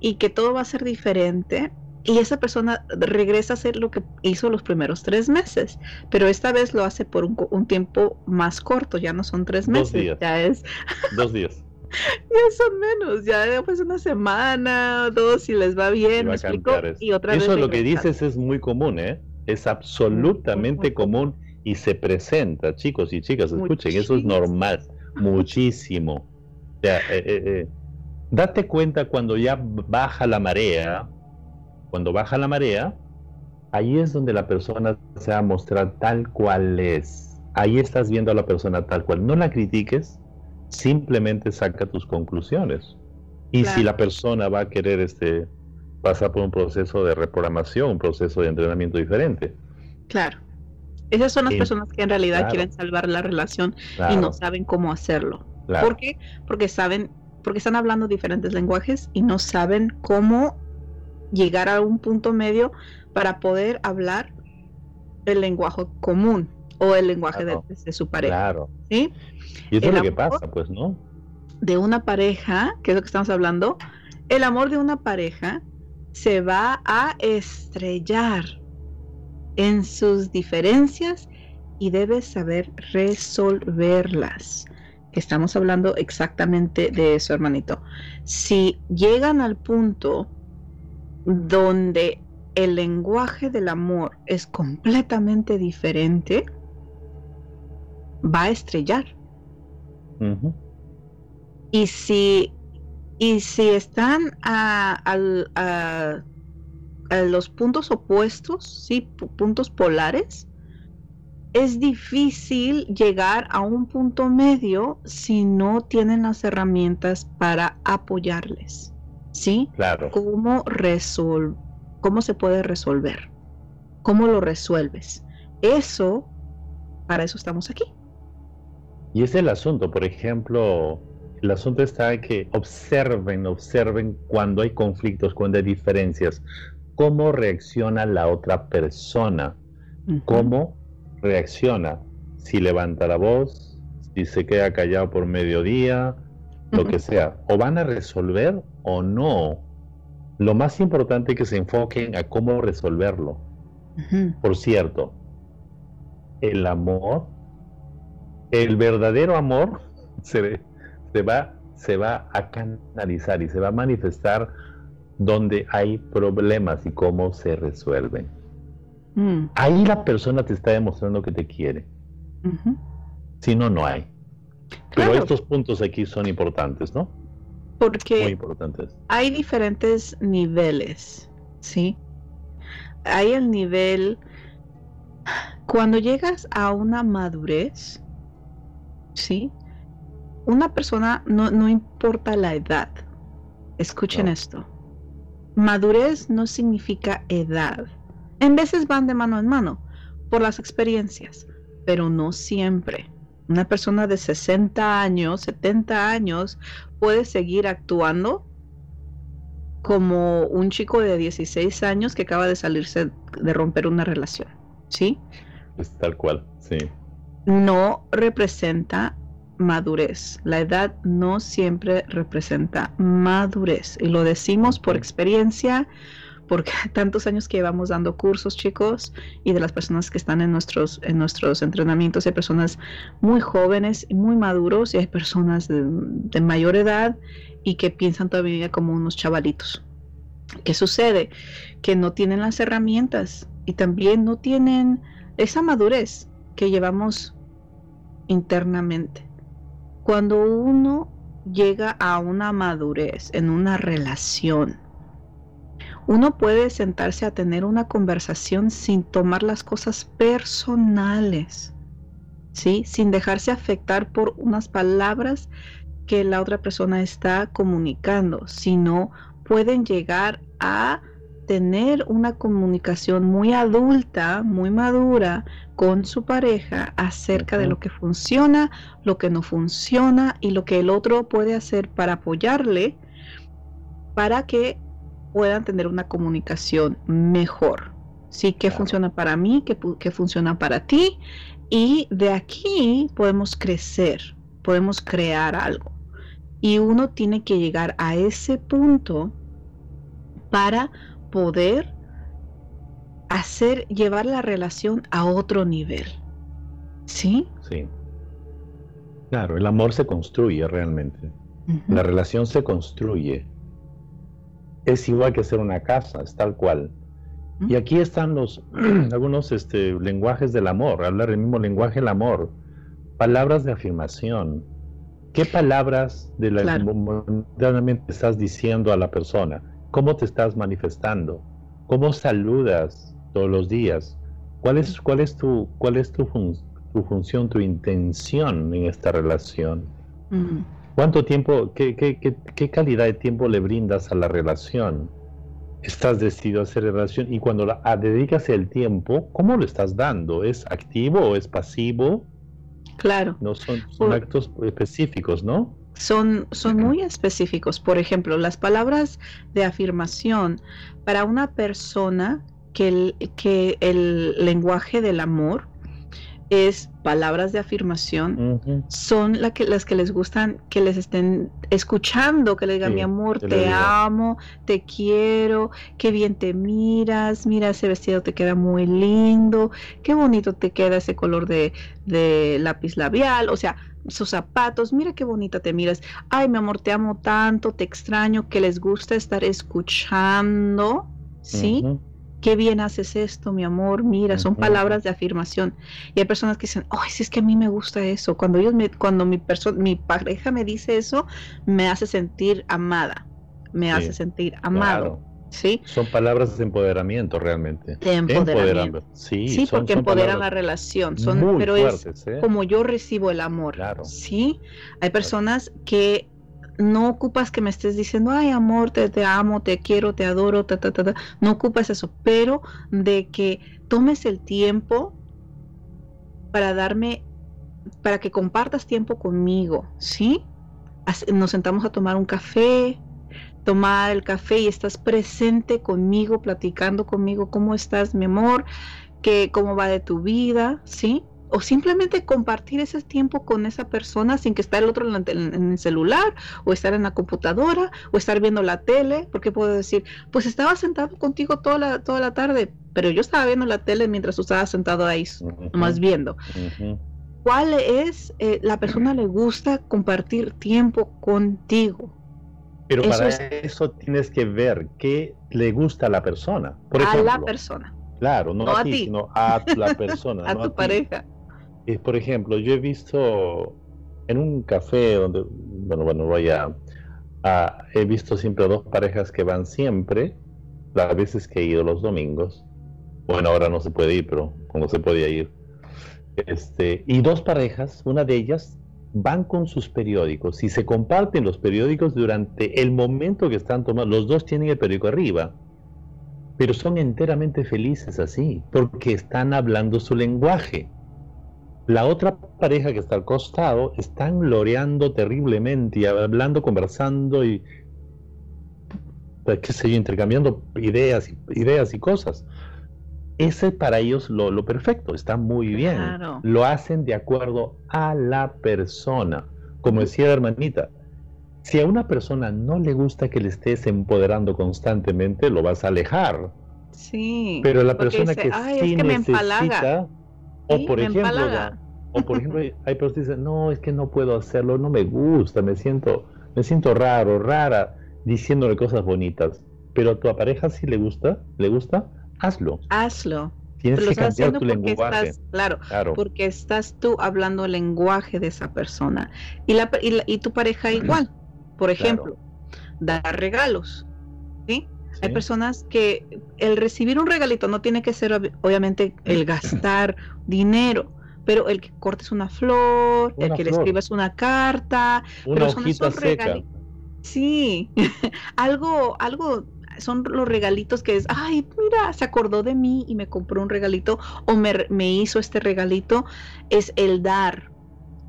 y que todo va a ser diferente y esa persona regresa a hacer lo que hizo los primeros tres meses, pero esta vez lo hace por un, tiempo más corto, ya no son tres meses, Dos días. ya es... Dos días. ya son menos, ya pues una semana, dos, si les va bien, va y otra Eso lo que dices es muy común, ¿eh? Es absolutamente común y se presenta, chicos y chicas, escuchen, eso es normal, muchísimo. O sea, eh, eh, eh, date cuenta cuando ya baja la marea, cuando baja la marea, ahí es donde la persona se va a mostrar tal cual es. Ahí estás viendo a la persona tal cual. No la critiques, simplemente saca tus conclusiones. Y si la persona va a querer este, pasar por un proceso de reprogramación, un proceso de entrenamiento diferente. Claro. Esas son las personas que en realidad quieren salvar la relación y no saben cómo hacerlo. ¿Por qué? Porque saben, porque están hablando diferentes lenguajes y no saben cómo llegar a un punto medio para poder hablar el lenguaje común o el lenguaje de, su pareja. Claro. ¿sí? Y eso es lo que pasa, pues, ¿no? De una pareja, que es lo que estamos hablando, el amor de una pareja se va a estrellar en sus diferencias y debes saber resolverlas. Estamos hablando exactamente de eso, hermanito. Si llegan al punto donde el lenguaje del amor es completamente diferente, va a estrellar. Y si y si están a, los puntos opuestos, sí, puntos polares, es difícil llegar a un punto medio si no tienen las herramientas para apoyarles. ¿Sí? Claro. ¿Cómo, ¿Cómo se puede resolver? ¿Cómo lo resuelves? Eso, para eso estamos aquí. Y es el asunto, por ejemplo, el asunto está en que observen, observen cuando hay conflictos, cuando hay diferencias, cómo reacciona la otra persona, cómo reacciona, si levanta la voz, si se queda callado por mediodía, lo que sea, o van a resolver o no. Lo más importante es que se enfoquen a cómo resolverlo. Por cierto, el amor el verdadero amor se, se, va, se va a canalizar y se va a manifestar donde hay problemas y cómo se resuelven. Mm. Ahí la persona te está demostrando que te quiere. Si no, no hay. Pero estos puntos aquí son importantes, ¿no? Porque Muy importantes. hay diferentes niveles, ¿sí? Hay el nivel, cuando llegas a una madurez, ¿sí? Una persona, no, importa la edad, escuchen esto, madurez no significa edad. En veces van de mano en mano por las experiencias, pero no siempre. Una persona de 60 años, 70 años puede seguir actuando como un chico de 16 años que acaba de salirse de romper una relación, ¿sí? Es tal cual, sí no representa madurez. La edad no siempre representa madurez. Y lo decimos por experiencia, porque tantos años que llevamos dando cursos, chicos, y de las personas que están en nuestros, en nuestros entrenamientos, hay personas muy jóvenes y muy maduros, y hay personas de, de mayor edad y que piensan todavía como unos chavalitos. ¿Qué sucede? Que no tienen las herramientas y también no tienen esa madurez que llevamos internamente. Cuando uno llega a una madurez en una relación, uno puede sentarse a tener una conversación sin tomar las cosas personales, ¿sí? Sin dejarse afectar por unas palabras que la otra persona está comunicando, sino pueden llegar a tener una comunicación muy adulta, muy madura con su pareja acerca de lo que funciona, lo que no funciona y lo que el otro puede hacer para apoyarle para que puedan tener una comunicación mejor. Sí, qué funciona para mí, qué, qué funciona para ti y de aquí podemos crecer, podemos crear algo. Y uno tiene que llegar a ese punto para poder hacer, llevar la relación a otro nivel. ¿Sí? Sí. Claro, el amor se construye realmente. La relación se construye. Es igual que hacer una casa, es tal cual. Y aquí están los algunos este, lenguajes del amor, hablar el mismo lenguaje del amor, palabras de afirmación. ¿Qué palabras de la estás diciendo a la persona? ¿Cómo te estás manifestando? ¿Cómo saludas todos los días? ¿Cuál es, cuál es, tu, cuál es tu, tu función, tu intención en esta relación? ¿Cuánto tiempo, qué, qué, qué, calidad de tiempo le brindas a la relación? ¿Estás decidido a hacer relación? Y cuando la, dedicas el tiempo, ¿cómo lo estás dando? ¿Es activo o es pasivo? Claro. No son, son actos específicos, ¿no? son, son muy específicos. Por ejemplo, las palabras de afirmación para una persona que el, que el lenguaje del amor es palabras de afirmación, son la que, las que les gustan que les estén escuchando, que les digan mi amor, te amo, te quiero, qué bien te miras, mira ese vestido te queda muy lindo, qué bonito te queda ese color de, de lápiz labial, o sea, sus zapatos, mira qué bonita te miras, ay mi amor, te amo tanto, te extraño, que les gusta estar escuchando, ¿sí? Qué bien haces esto, mi amor, mira, son palabras de afirmación. Y hay personas que dicen, ay, si es que a mí me gusta eso. Cuando ellos me, cuando mi persona, mi pareja me dice eso, me hace sentir amada, me hace sentir amado. ¿sí? Son palabras de empoderamiento realmente. De empoderamiento. Sí, sí porque empoderan la relación. Son, pero es ¿eh? como yo recibo el amor. Claro. Sí, hay personas que no ocupas que me estés diciendo, ay amor, te, te amo, te quiero, te adoro, ta, ta, ta, no ocupas eso, pero de que tomes el tiempo para darme, para que compartas tiempo conmigo, ¿sí? Nos sentamos a tomar un café, tomar el café y estás presente conmigo, platicando conmigo, ¿cómo estás, mi amor? ¿Qué, ¿Cómo va de tu vida? ¿Sí? O simplemente compartir ese tiempo con esa persona sin que esté el otro en, el celular, o estar en la computadora, o estar viendo la tele, porque puedo decir, pues estaba sentado contigo toda la, toda la tarde, pero yo estaba viendo la tele mientras tú estabas sentado ahí, más viendo. ¿Cuál es, eh, la persona le gusta compartir tiempo contigo? Pero para eso tienes que ver qué le gusta a la persona. Por a la persona. Claro, no, a, ti, sino a la persona. a tu pareja. Por ejemplo, yo he visto en un café donde, bueno, bueno, voy a, he visto siempre dos parejas que van siempre, las veces que he ido los domingos. Bueno, ahora no se puede ir, pero cuando se podía ir. Este, y dos parejas, una de ellas van con sus periódicos y se comparten los periódicos durante el momento que están tomando. Los dos tienen el periódico arriba, pero son enteramente felices así, porque están hablando su lenguaje. La otra pareja que está al costado están gloreando terriblemente y hablando, conversando y qué sé yo, intercambiando ideas, ideas y cosas ese para ellos lo, lo perfecto, está muy bien. Lo hacen de acuerdo a la persona. Como decía la hermanita, si a una persona no le gusta que le estés empoderando constantemente, lo vas a alejar. Sí. Pero la persona que sí necesita, o por ejemplo, o por ejemplo, hay personas que dicen, no, es que no puedo hacerlo, no me gusta, me siento, me siento raro, rara, diciéndole cosas bonitas. Pero a tu pareja sí le gusta, le gusta, hazlo. Hazlo. Tienes que cambiar tu lenguaje. Estás, claro, porque estás tú hablando el lenguaje de esa persona. Y, la, y, tu pareja igual. Por ejemplo, dar regalos. ¿sí? Hay personas que el recibir un regalito no tiene que ser obviamente el gastar dinero, pero el que cortes una flor, el que le escribas una carta, una pero hojita seca. Sí, algo, algo son los regalitos que es, ay, mira, se acordó de mí y me compró un regalito o me, me hizo este regalito, es el dar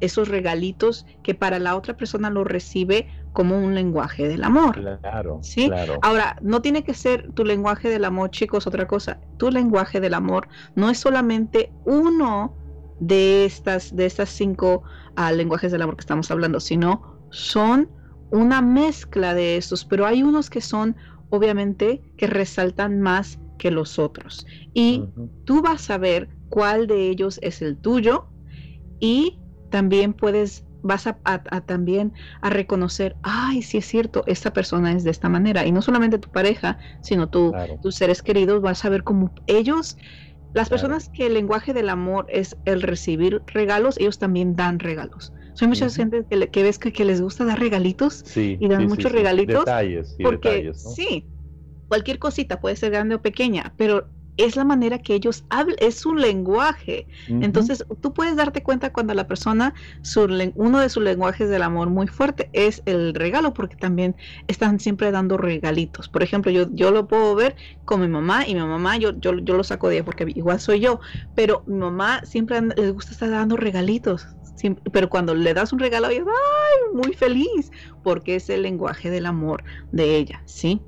esos regalitos que para la otra persona lo recibe como un lenguaje del amor. Claro, ¿sí? Ahora, no tiene que ser tu lenguaje del amor, chicos, otra cosa. Tu lenguaje del amor no es solamente uno de estas, de estas cinco ah, lenguajes del amor que estamos hablando, sino son una mezcla de estos, pero hay unos que son obviamente que resaltan más que los otros. Y tú vas a ver cuál de ellos es el tuyo y también puedes vas a, también a reconocer, ay, sí es cierto, esta persona es de esta manera. Y no solamente tu pareja, sino tus seres queridos, vas a ver cómo ellos, las personas que el lenguaje del amor es el recibir regalos, ellos también dan regalos. Hay mucha gente que, ves que, les gusta dar regalitos y dan muchos regalitos. Detalles, porque sí, cualquier cosita puede ser grande o pequeña, pero es la manera que ellos hablan, es su lenguaje. Entonces, tú puedes darte cuenta cuando la persona, su, uno de sus lenguajes del amor muy fuerte es el regalo, porque también están siempre dando regalitos. Por ejemplo, yo, yo lo puedo ver con mi mamá y mi mamá, yo, yo, yo lo saco de ella porque igual soy yo, pero mi mamá siempre les gusta estar dando regalitos pero cuando le das un regalo, ella, ¡ay! Muy feliz, porque es el lenguaje del amor de ella, ¿sí?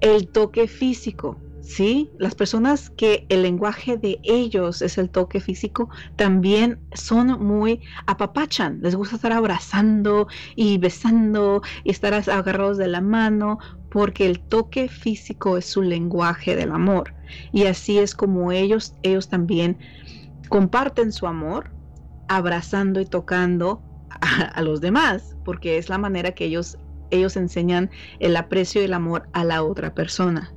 El toque físico, ¿sí? Las personas que el lenguaje de ellos es el toque físico, también son muy apapachan, les gusta estar abrazando y besando y estar agarrados de la mano, porque el toque físico es su lenguaje del amor. Y así es como ellos, ellos también comparten su amor abrazando y tocando a, los demás, porque es la manera que ellos, ellos enseñan el aprecio y el amor a la otra persona.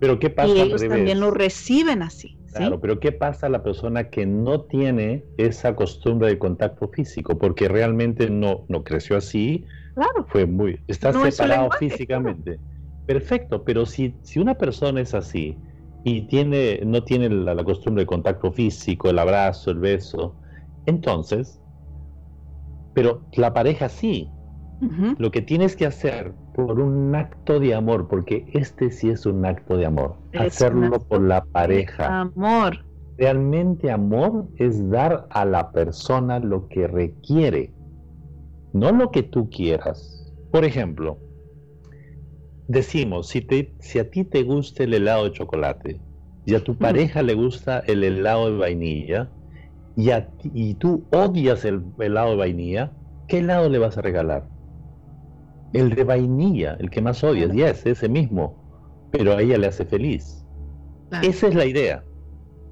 Pero ¿qué pasa? Y ellos también lo reciben así. Claro, pero ¿qué pasa a la persona que no tiene esa costumbre de contacto físico? Porque realmente no, no creció así. Claro. Fue muy. Está separado físicamente. Perfecto, pero si, si una persona es así y tiene, no tiene la, costumbre de contacto físico, el abrazo, el beso, entonces, pero la pareja sí. Lo que tienes que hacer por un acto de amor, porque este sí es un acto de amor, hacerlo por la pareja. Amor. Realmente amor es dar a la persona lo que requiere, no lo que tú quieras. Por ejemplo, decimos, si, te, si a ti te gusta el helado de chocolate y a tu pareja le gusta el helado de vainilla y, a y tú odias el helado de vainilla, ¿qué helado le vas a regalar? El de vainilla, el que más odias, ya es ese mismo, pero a ella le hace feliz. Esa es la idea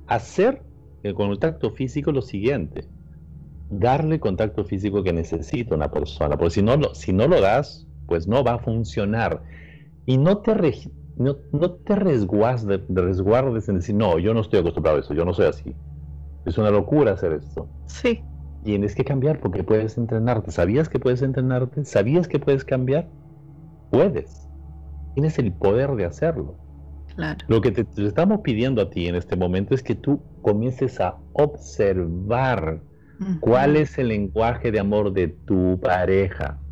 hacer el contacto físico lo siguiente, darle contacto físico que necesita una persona, porque si no, lo, si no lo das, pues no va a funcionar. Y no te, no, te resguardes, resguardes en decir, no, yo no estoy acostumbrado a eso, yo no soy así. Es una locura hacer esto. Sí. Tienes que cambiar porque puedes entrenarte. ¿Sabías que puedes entrenarte? ¿Sabías que puedes cambiar? Puedes. Tienes el poder de hacerlo. Lo que te, estamos pidiendo a ti en este momento es que tú comiences a observar cuál es el lenguaje de amor de tu pareja.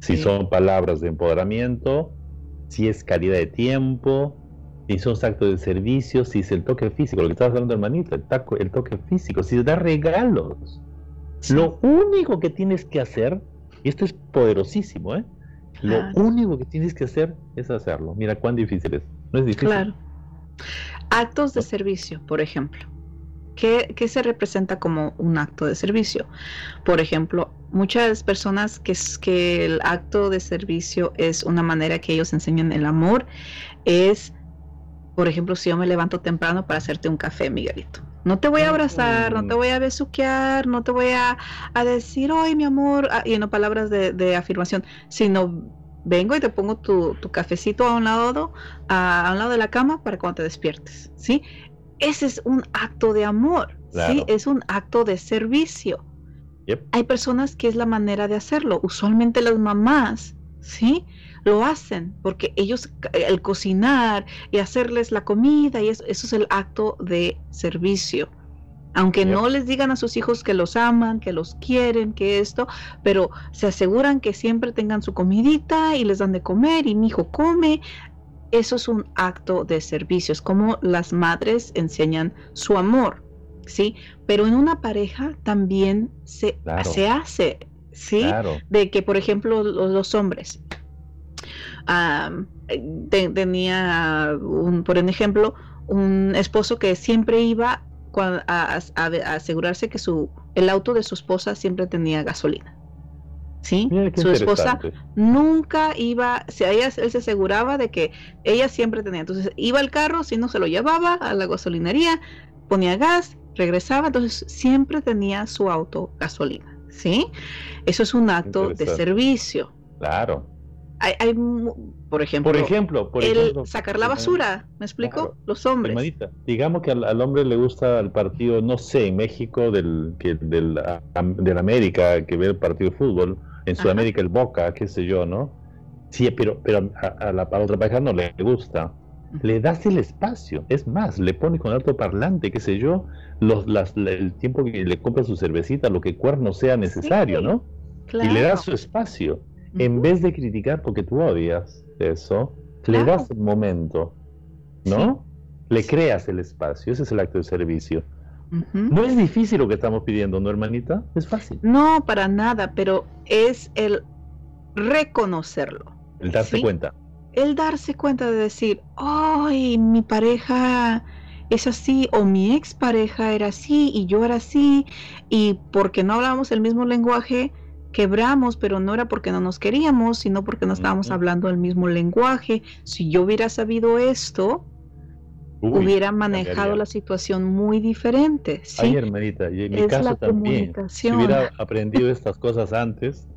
Si son palabras de empoderamiento, si es calidad de tiempo, si son actos de servicio, si es el toque físico, lo que estabas hablando, hermanito, el, el toque físico, si da regalos. Lo único que tienes que hacer, y esto es poderosísimo, ¿eh? Lo único que tienes que hacer es hacerlo. Mira cuán difícil es. No es difícil. Claro. Actos de servicio, por ejemplo. ¿Qué, se representa como un acto de servicio? Por ejemplo, muchas personas que, que el acto de servicio es una manera que ellos enseñan el amor, es, por ejemplo, si yo me levanto temprano para hacerte un café, Miguelito. No te voy a abrazar, no te voy a besuquear, no te voy a, decir, ay, mi amor, ah, y no palabras de, de afirmación, sino vengo y te pongo tu, cafecito a un lado, a, un lado de la cama para cuando te despiertes, ¿sí? Ese es un acto de amor, ¿sí? Es un acto de servicio. Hay personas que es la manera de hacerlo. Usualmente las mamás, ¿sí? Lo hacen porque ellos, el cocinar y hacerles la comida, y eso es el acto de servicio aunque no les digan a sus hijos que los aman, que los quieren, que esto, pero se aseguran que siempre tengan su comidita y les dan de comer y mi hijo come. Eso es un acto de servicio, es como las madres enseñan su amor, ¿sí? Pero en una pareja también se, se hace, ¿sí? De que, por ejemplo, los, hombres, tenía, un, por ejemplo, un esposo que siempre iba a, asegurarse que su, el auto de su esposa siempre tenía gasolina. ¿Sí? Su esposa nunca iba, si ella, él se aseguraba de que ella siempre tenía. Entonces iba al carro, si no se lo llevaba a la gasolinería, ponía gas, regresaba, entonces siempre tenía su auto gasolina. ¿Sí? Eso es un acto de servicio. Claro hay, por ejemplo, por ejemplo, el sacar la basura, ¿me explico? Los hombres. digamos que al, hombre le gusta el partido, no sé, en México del, que, del, de América, que ve el partido de fútbol, en Sudamérica el Boca, qué sé yo, ¿no? Sí, pero, pero a, la otra pareja no le gusta. Le das el espacio, es más, le pones con alto parlante, qué sé yo, los, las, el tiempo que le compra su cervecita, lo que cuerno sea necesario, ¿no? Y le das su espacio en vez de criticar porque tú odias eso, le das el momento, ¿no? Le creas el espacio, ese es el acto de servicio. No es difícil lo que estamos pidiendo, ¿no, hermanita? Es fácil. No, para nada, pero es el reconocerlo. El darse cuenta. El darse cuenta de decir, ay, mi pareja es así, o mi expareja era así, y yo era así, y porque no hablábamos el mismo lenguaje, quebramos, pero no era porque no nos queríamos, sino porque no estábamos hablando el mismo lenguaje. Si yo hubiera sabido esto, hubiera manejado la situación muy diferente. ¿sí? Ay, hermanita, y en mi caso también. Si hubiera aprendido estas cosas antes,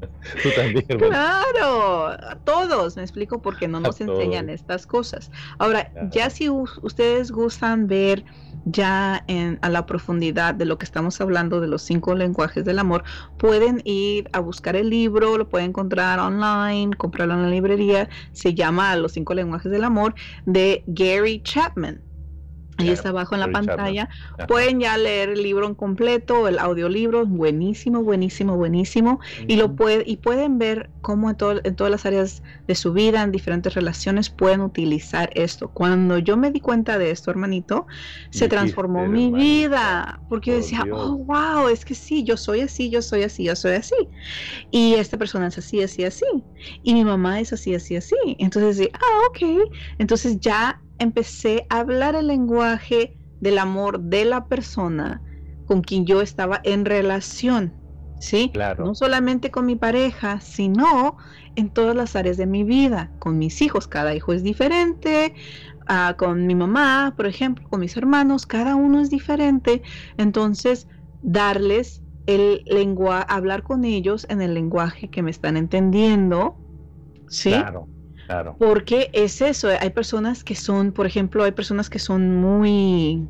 Tú también. Claro, a todos, me explico porque no nos enseñan estas cosas. Ahora, ya si ustedes gustan ver ya en, a la profundidad de lo que estamos hablando de los cinco lenguajes del amor, pueden ir a buscar el libro, lo pueden encontrar online, comprarlo en la librería, se llama Los cinco lenguajes del amor de Gary Chapman. Ahí está abajo en la pantalla. Pueden ya leer el libro en completo, el audiolibro, buenísimo, buenísimo, buenísimo. Y lo puede, y pueden ver cómo en, todo, en todas las áreas de su vida, en diferentes relaciones, pueden utilizar esto. Cuando yo me di cuenta de esto, hermanito, se transformó mi vida. Porque yo decía, oh, wow, es que sí, yo soy así, yo soy así, yo soy así. Y esta persona es así, así, así. Y mi mamá es así, así, así. Entonces, ah, ok. Entonces ya empecé a hablar el lenguaje del amor de la persona con quien yo estaba en relación, ¿sí? Claro. No solamente con mi pareja, sino en todas las áreas de mi vida, con mis hijos, cada hijo es diferente, ah, con mi mamá, por ejemplo, con mis hermanos, cada uno es diferente, entonces darles el lenguaje, hablar con ellos en el lenguaje que me están entendiendo, ¿sí? Claro. Porque es eso, hay personas que son, por ejemplo, hay personas que son muy...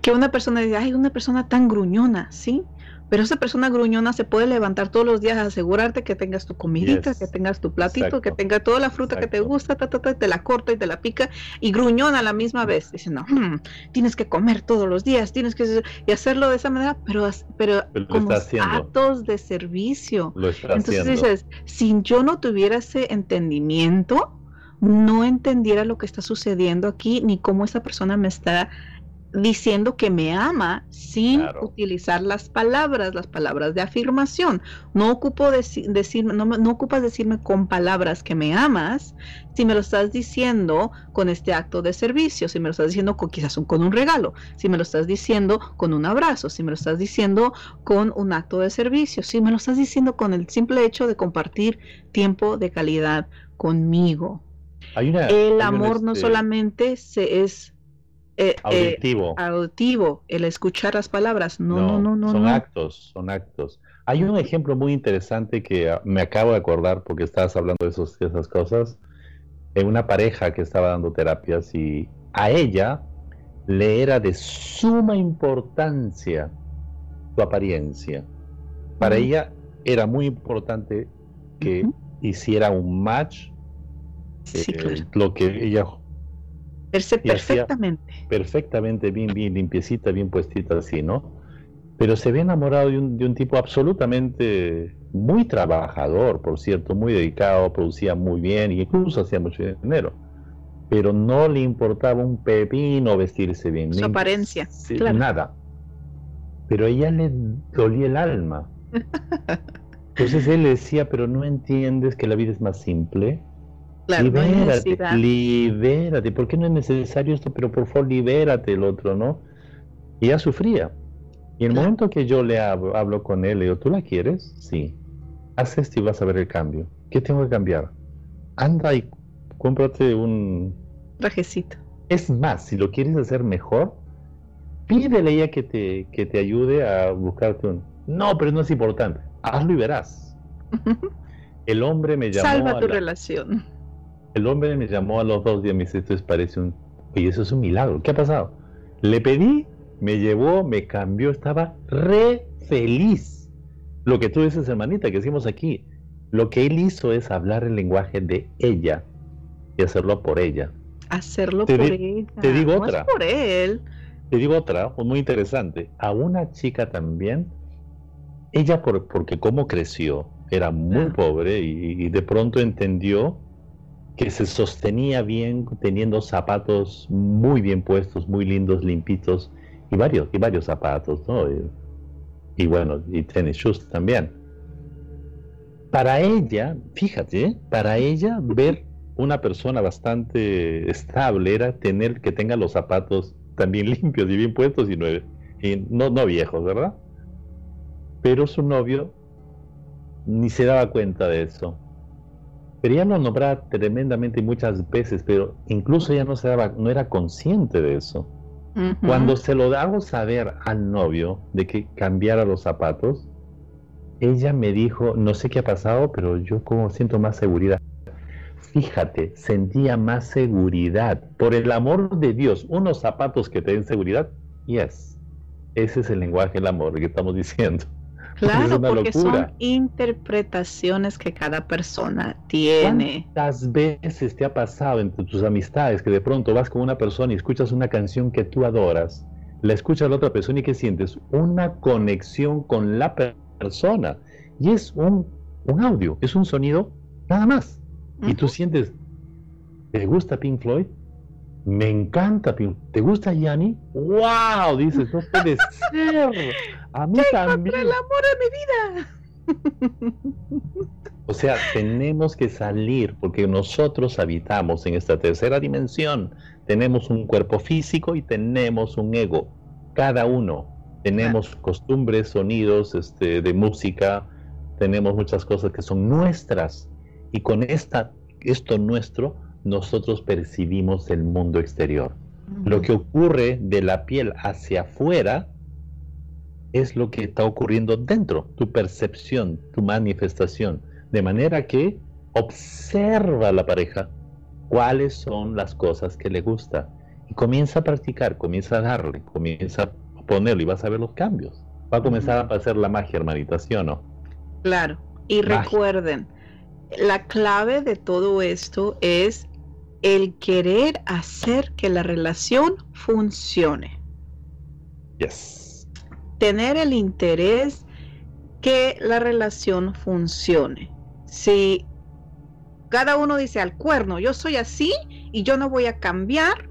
Que una persona dice, ay, una persona tan gruñona, ¿sí? Pero esa persona gruñona se puede levantar todos los días a asegurarte que tengas tu comidita, que tengas tu platito, que tenga toda la fruta que te gusta, ta, te la corta y te la pica y gruñona a la misma vez. Dice, no, hmm, tienes que comer todos los días, tienes que y hacerlo de esa manera, pero, pero, como actos de servicio. Entonces dices, si yo no tuviera ese entendimiento, no entendiera lo que está sucediendo aquí, ni cómo esa persona me está diciendo que me ama sin utilizar las palabras, las palabras de afirmación. No ocupo decir, no, no, ocupas decirme con palabras que me amas, si me lo estás diciendo con este acto de servicio, si me lo estás diciendo con quizás un, con un regalo, si me lo estás diciendo con un abrazo, si me lo estás diciendo con un acto de servicio, si me lo estás diciendo con el simple hecho de compartir tiempo de calidad conmigo. el amor no este solamente se es eh, eh, auditivo. auditivo, el escuchar las palabras. No, no, no, no. son actos, son actos. Hay un ejemplo muy interesante que ah, me acabo de acordar porque estabas hablando de, esos, esas cosas. En una pareja que estaba dando terapias y a ella le era de suma importancia su apariencia. Para ella era muy importante que hiciera un match, eh, lo que ella perfectamente. Perfectamente, bien, bien limpiecita, bien puestita así, ¿no? Pero se ve enamorado de un, de un tipo absolutamente muy trabajador, por cierto, muy dedicado, producía muy bien y incluso hacía mucho dinero. Pero no le importaba un pepino vestirse bien. Su apariencia. Nada. Pero a ella le dolía el alma. Entonces él le decía, pero no entiendes que la vida es más simple libérate, libérate, ¿por qué no es necesario esto? Pero por favor, libérate el otro, ¿no? Y ella sufría. Y el momento que yo le hablo, con él, le digo, ¿tú la quieres? Sí. Haz esto y vas a ver el cambio. ¿Qué tengo que cambiar? Anda y cómprate un... Trajecito. Es más, si lo quieres hacer mejor, pídele a ella que te, que te ayude a buscarte un... No, pero no es importante. Hazlo y verás. El hombre me llamó... Salva tu relación. El hombre me llamó a los dos días y me dice, esto parece un... Oye, eso es un milagro. ¿Qué ha pasado? Le pedí, me llevó, me cambió, estaba re feliz. Lo que tú dices, hermanita, que decimos aquí, lo que él hizo es hablar el lenguaje de ella y hacerlo por ella. Hacerlo por ella. Te digo otra. por él. Te digo otra, muy interesante. A una chica también, ella por, porque como creció, era muy ah. pobre y, de pronto entendió que se sostenía bien teniendo zapatos muy bien puestos, muy lindos, limpitos y varios, y varios zapatos, ¿no? Y, bueno, y tenis shoes también. Para ella, fíjate, para ella ver una persona bastante estable era tener que tenga los zapatos también limpios y bien puestos y, no, y no, no viejos, ¿verdad? Pero su novio ni se daba cuenta de eso pero ella lo nombraba tremendamente muchas veces, pero incluso ella no, se daba, no era consciente de eso. Cuando se lo hago saber al novio de que cambiara los zapatos, ella me dijo, no sé qué ha pasado, pero yo como siento más seguridad. Fíjate, sentía más seguridad. Por el amor de Dios, unos zapatos que te den seguridad, yes. Ese es el lenguaje del amor que estamos diciendo. Claro, porque son interpretaciones que cada persona tiene. ¿Cuántas veces te ha pasado entre tus amistades que de pronto vas con una persona y escuchas una canción que tú adoras, la escuchas a la otra persona y que sientes una conexión con la persona? Y es un, un audio, es un sonido nada más. Y tú sientes, ¿te gusta Pink Floyd? Me encanta Pink ¿Te gusta Yanni? ¡Wow! Dices, no puede ser. A mí también. el amor de mi vida. O sea, tenemos que salir porque nosotros habitamos en esta tercera dimensión. Tenemos un cuerpo físico y tenemos un ego. Cada uno. Tenemos costumbres, sonidos este, de música, tenemos muchas cosas que son nuestras. Y con esta, esto nuestro, nosotros percibimos el mundo exterior. Lo que ocurre de la piel hacia afuera es lo que está ocurriendo dentro, tu percepción, tu manifestación. De manera que observa a la pareja cuáles son las cosas que le gusta y comienza a practicar, comienza a darle, comienza a ponerlo y vas a ver los cambios. Va a comenzar a pasar la magia, hermanita, ¿sí o no? Claro. Y recuerden, la clave de todo esto es el querer hacer que la relación funcione. Yes tener el interés que la relación funcione. Si cada uno dice al cuerno, yo soy así y yo no voy a cambiar,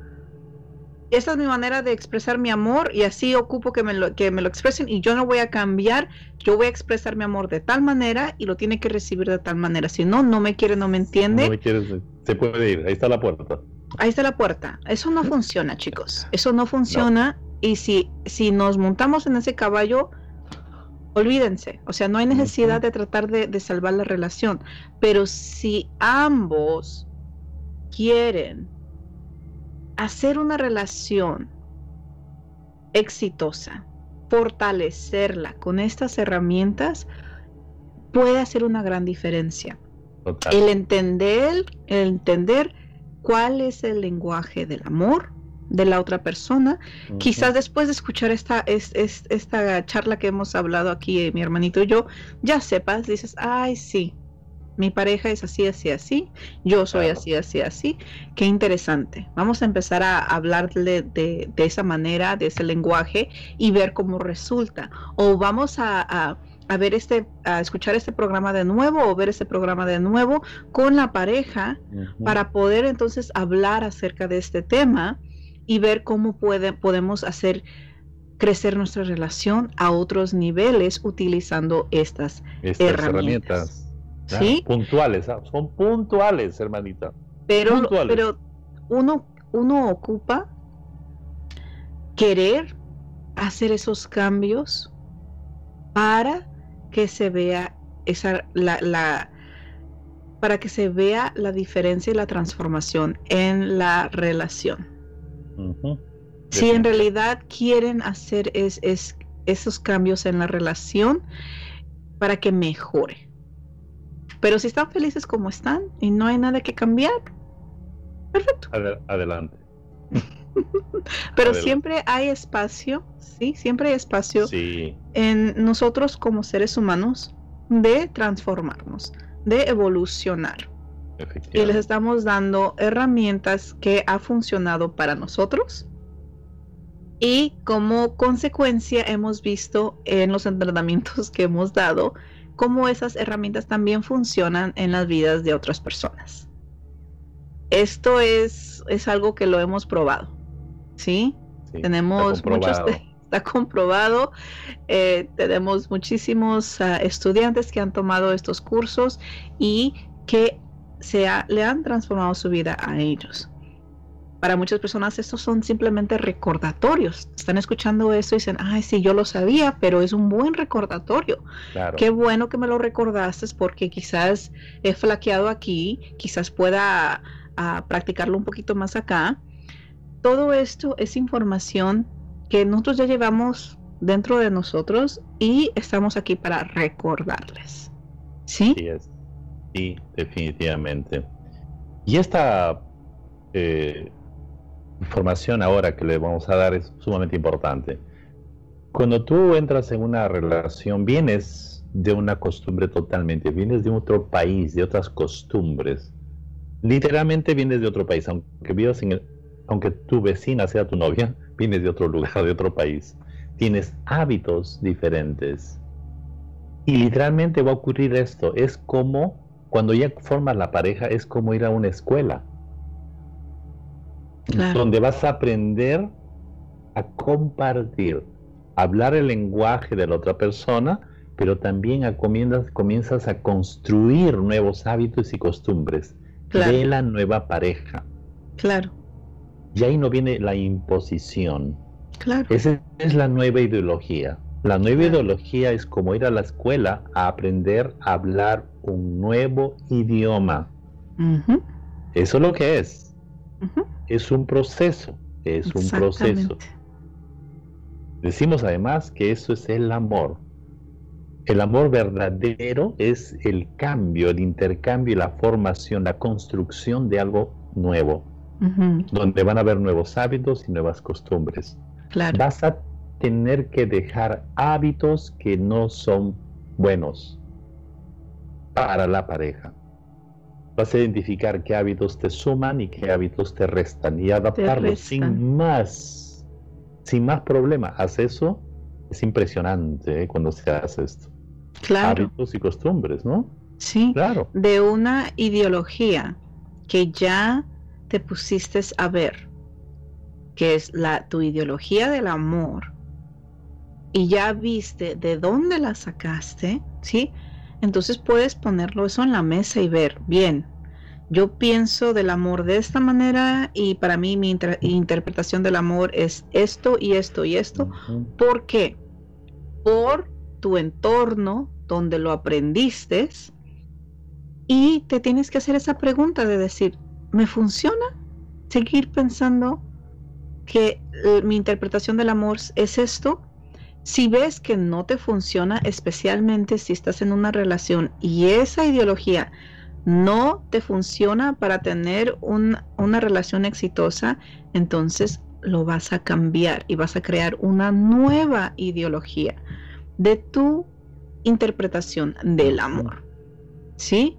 esa es mi manera de expresar mi amor y así ocupo que me, lo, que me lo expresen y yo no voy a cambiar, yo voy a expresar mi amor de tal manera y lo tiene que recibir de tal manera. Si no, no me quiere, no me entiende. No me quiere, se puede ir, ahí está la puerta. Ahí está la puerta. Eso no funciona, chicos. Eso no funciona. Y si, si nos montamos en ese caballo, olvídense. O sea, no hay necesidad de tratar de, salvar la relación. Pero si ambos quieren hacer una relación exitosa, fortalecerla con estas herramientas, puede hacer una gran diferencia. El entender, el entender cuál es el lenguaje del amor, de la otra persona. Quizás después de escuchar esta, es, esta charla que hemos hablado aquí, eh, mi hermanito y yo, ya sepas, dices, ay, sí, mi pareja es así, así, así, yo soy así, así, así. Qué interesante. Vamos a empezar a hablarle de, de, esa manera, de ese lenguaje y ver cómo resulta. O vamos a, a, ver este, a escuchar este programa de nuevo o ver este programa de nuevo con la pareja para poder entonces hablar acerca de este tema y ver cómo puede, podemos hacer crecer nuestra relación a otros niveles utilizando estas, herramientas. ¿Sí? Puntuales, ¿ah? son puntuales, hermanita. Pero, pero uno, uno ocupa querer hacer esos cambios para que se vea esa la, la para que se vea la diferencia y la transformación en la relación. Si en realidad quieren hacer es, esos cambios en la relación para que mejore. Pero si están felices como están y no hay nada que cambiar, perfecto. adelante. Pero siempre hay espacio, sí, siempre hay espacio en nosotros como seres humanos de transformarnos, de evolucionar. Y les estamos dando herramientas que ha funcionado para nosotros. Y como consecuencia hemos visto en los entrenamientos que hemos dado cómo esas herramientas también funcionan en las vidas de otras personas. Esto es, es algo que lo hemos probado. ¿Sí? tenemos muchos... Está comprobado. Eh, tenemos muchísimos ah, estudiantes que han tomado estos cursos y que le han transformado su vida a ellos. Para muchas personas estos son simplemente recordatorios. Están escuchando eso y dicen, ay, sí, yo lo sabía, pero es un buen recordatorio. Qué bueno que me lo recordaste porque quizás he flaqueado aquí, quizás pueda ah, practicarlo un poquito más acá. Todo esto es información que nosotros ya llevamos dentro de nosotros y estamos aquí para recordarles. ¿Sí? Sí, es. Sí definitivamente. Y esta eh, información ahora que le vamos a dar es sumamente importante. Cuando tú entras en una relación, vienes de una costumbre totalmente, vienes de otro país, de otras costumbres. Literalmente vienes de otro país, aunque aunque tu vecina sea tu novia, vienes de otro lugar, de otro país. Tienes hábitos diferentes. Y literalmente va a ocurrir esto. Es como cuando ya formas la pareja, es como ir a una escuela. Donde vas a aprender a compartir, a hablar el lenguaje de la otra persona, pero también a comienzas, comienzas a construir nuevos hábitos y costumbres de la nueva pareja. Claro. Y ahí no viene la imposición. Claro. Esa es la nueva ideología. La nueva ideología es como ir a la escuela a aprender a hablar un nuevo idioma. Eso es lo que es. Es un proceso. Es un proceso. Decimos además que eso es el amor. El amor verdadero es el cambio, el intercambio y la formación, la construcción de algo nuevo donde van a haber nuevos hábitos y nuevas costumbres. Vas a tener que dejar hábitos que no son buenos para la pareja. Vas a identificar qué hábitos te suman y qué hábitos te restan y adaptarlos sin más, sin más problema. Haz eso, es impresionante ¿eh? cuando se hace esto. Claro. Hábitos y costumbres, ¿no? Sí, claro. De una ideología que ya te pusiste a ver, que es la, tu ideología del amor, y ya viste de dónde la sacaste, ¿sí? Entonces puedes ponerlo eso en la mesa y ver, bien, yo pienso del amor de esta manera y para mí mi interpretación del amor es esto y esto y esto. ¿Por qué? Por tu entorno donde lo aprendiste y te tienes que hacer esa pregunta de decir, ¿me funciona seguir pensando que eh, mi interpretación del amor es esto? Si ves que no te funciona, especialmente si estás en una relación y esa ideología no te funciona para tener una relación exitosa, entonces lo vas a cambiar y vas a crear una nueva ideología de tu interpretación del amor. ¿Sí?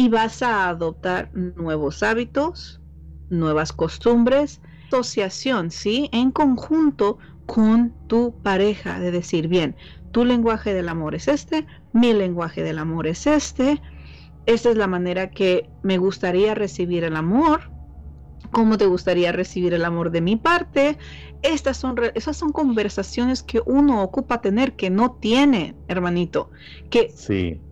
y vas a adoptar nuevos hábitos, nuevas costumbres, asociación, ¿sí? En conjunto con tu pareja, de decir, bien, tu lenguaje del amor es este, mi lenguaje del amor es este, esta es la manera que me gustaría recibir el amor, cómo te gustaría recibir el amor de mi parte. Estas son, esas son conversaciones que uno ocupa tener que no tiene, hermanito. Que,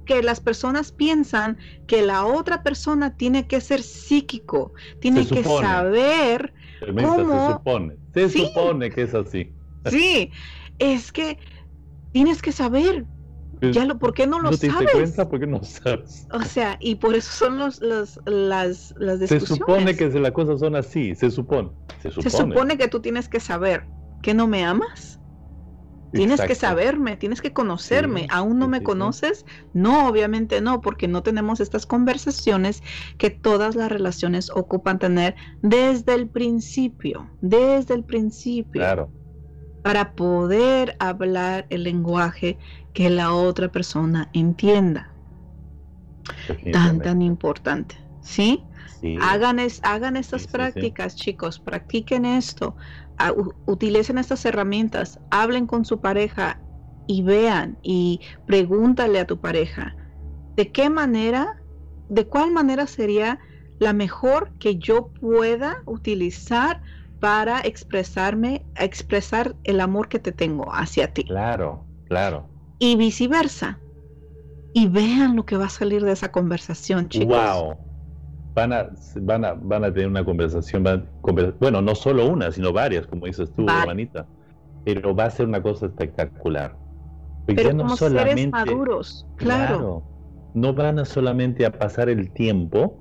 que las personas piensan que la otra persona tiene que ser psíquico, tiene que saber cómo... Se supone, se supone que es así. Sí, es que tienes que saber ya lo, ¿Por qué no lo sabes? ¿No te cuenta? ¿Por qué no sabes? O sea, y por eso son los, los, las, las discusiones. Se supone que las cosas son así, se supone, se supone. Se supone que tú tienes que saber que no me amas. Tienes que saberme, tienes que conocerme. ¿Aún no me conoces? No, obviamente no, porque no tenemos estas conversaciones que todas las relaciones ocupan tener desde el principio, desde el principio. Claro. Para poder hablar el lenguaje que la otra persona entienda. Tan, tan importante. ¿Sí? Hagan, es, hagan estas prácticas, chicos, practiquen esto, utilicen estas herramientas, hablen con su pareja y vean y pregúntale a tu pareja, ¿de qué manera, de cuál manera sería la mejor que yo pueda utilizar para expresarme, expresar el amor que te tengo hacia ti? Claro, claro y viceversa. Y vean lo que va a salir de esa conversación, chicos. Wow. Van a, van a, van a tener una conversación, bueno, no solo una, sino varias, como dices tú, hermanita. Pero va a ser una cosa espectacular. Pero como seres maduros, claro. No van a solamente a pasar el tiempo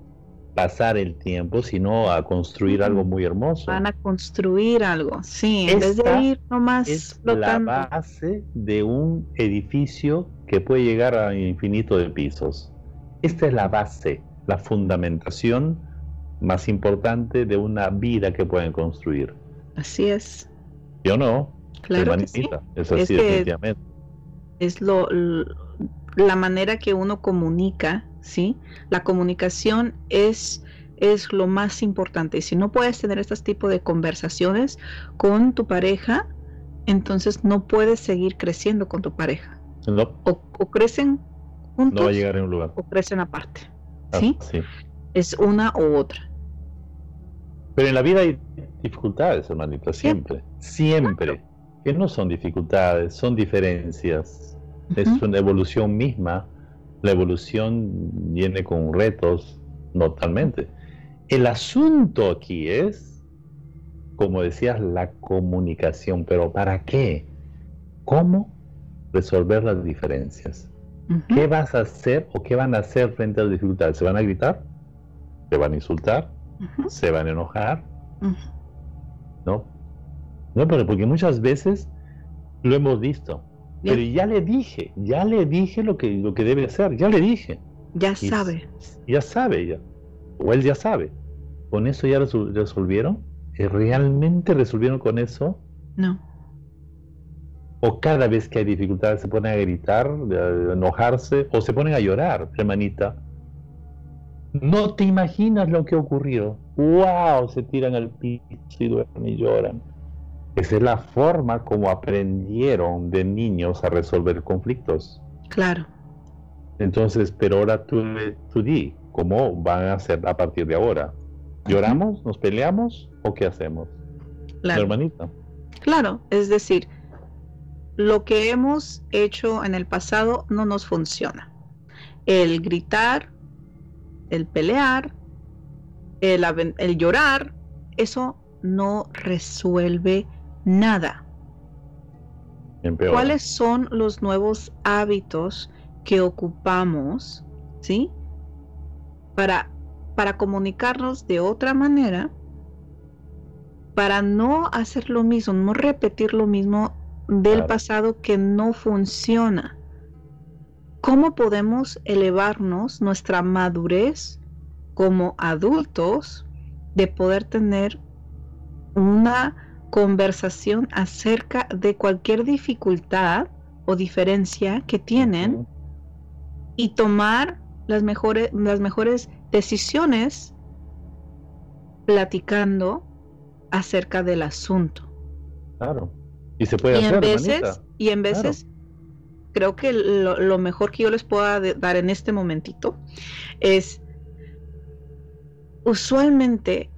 pasar el tiempo, sino a construir algo muy hermoso. Van a construir algo, sí, en vez de ir nomás es la base de un edificio que puede llegar a infinito de pisos. Esta es la base, la fundamentación más importante de una vida que pueden construir. Así es. Yo no. Claro que sí. Es así definitivamente. Es lo, la manera que uno comunica, ¿sí? La comunicación es es lo más importante. Si no puedes tener este tipo de conversaciones con tu pareja, entonces no puedes seguir creciendo con tu pareja. O, crecen juntos. No va a llegar a un lugar. O crecen aparte. Ah, ¿sí? Es una u otra. Pero en la vida hay dificultades, hermanita, siempre. Siempre. Que no son dificultades, son diferencias. Es una evolución misma. La evolución viene con retos, totalmente. El asunto aquí es, como decías, la comunicación. Pero ¿para qué? ¿Cómo resolver las diferencias? ¿Qué vas a hacer o qué van a hacer frente a las dificultades? ¿Se van a gritar? ¿Se van a insultar? se van a enojar. ¿No? No, pero porque muchas veces lo hemos visto. Pero ya le dije, ya le dije lo que, lo que debe hacer, ya le dije. Ya sabe. Ya sabe, ya. O él ya sabe. ¿Con eso ya resolvieron? ¿Realmente resolvieron con eso? No. O cada vez que hay dificultades se ponen a gritar, a enojarse, o se ponen a llorar, hermanita. No te imaginas lo que ocurrió. ¡Wow! Se tiran al piso y duermen y lloran. Esa es la forma como aprendieron de niños a resolver conflictos. Claro. Entonces, pero ahora tú, tú di, ¿cómo van a hacer a partir de ahora? ¿Lloramos? ¿Nos peleamos? ¿O qué hacemos? Claro. Hermanita. Claro, es decir, lo que hemos hecho en el pasado no nos funciona. El gritar, el pelear, el, el llorar, eso no resuelve nada. ¿Cuáles son los nuevos hábitos que ocupamos, sí? Para, para comunicarnos de otra manera, para no hacer lo mismo, no repetir lo mismo del pasado que no funciona. ¿Cómo podemos elevarnos nuestra madurez como adultos de poder tener una conversación acerca de cualquier dificultad o diferencia que tienen y tomar las mejores, las mejores decisiones platicando acerca del asunto. Claro. Y se puede hacer. En veces, y en veces creo que lo, mejor que yo les pueda dar en este momentito es, usualmente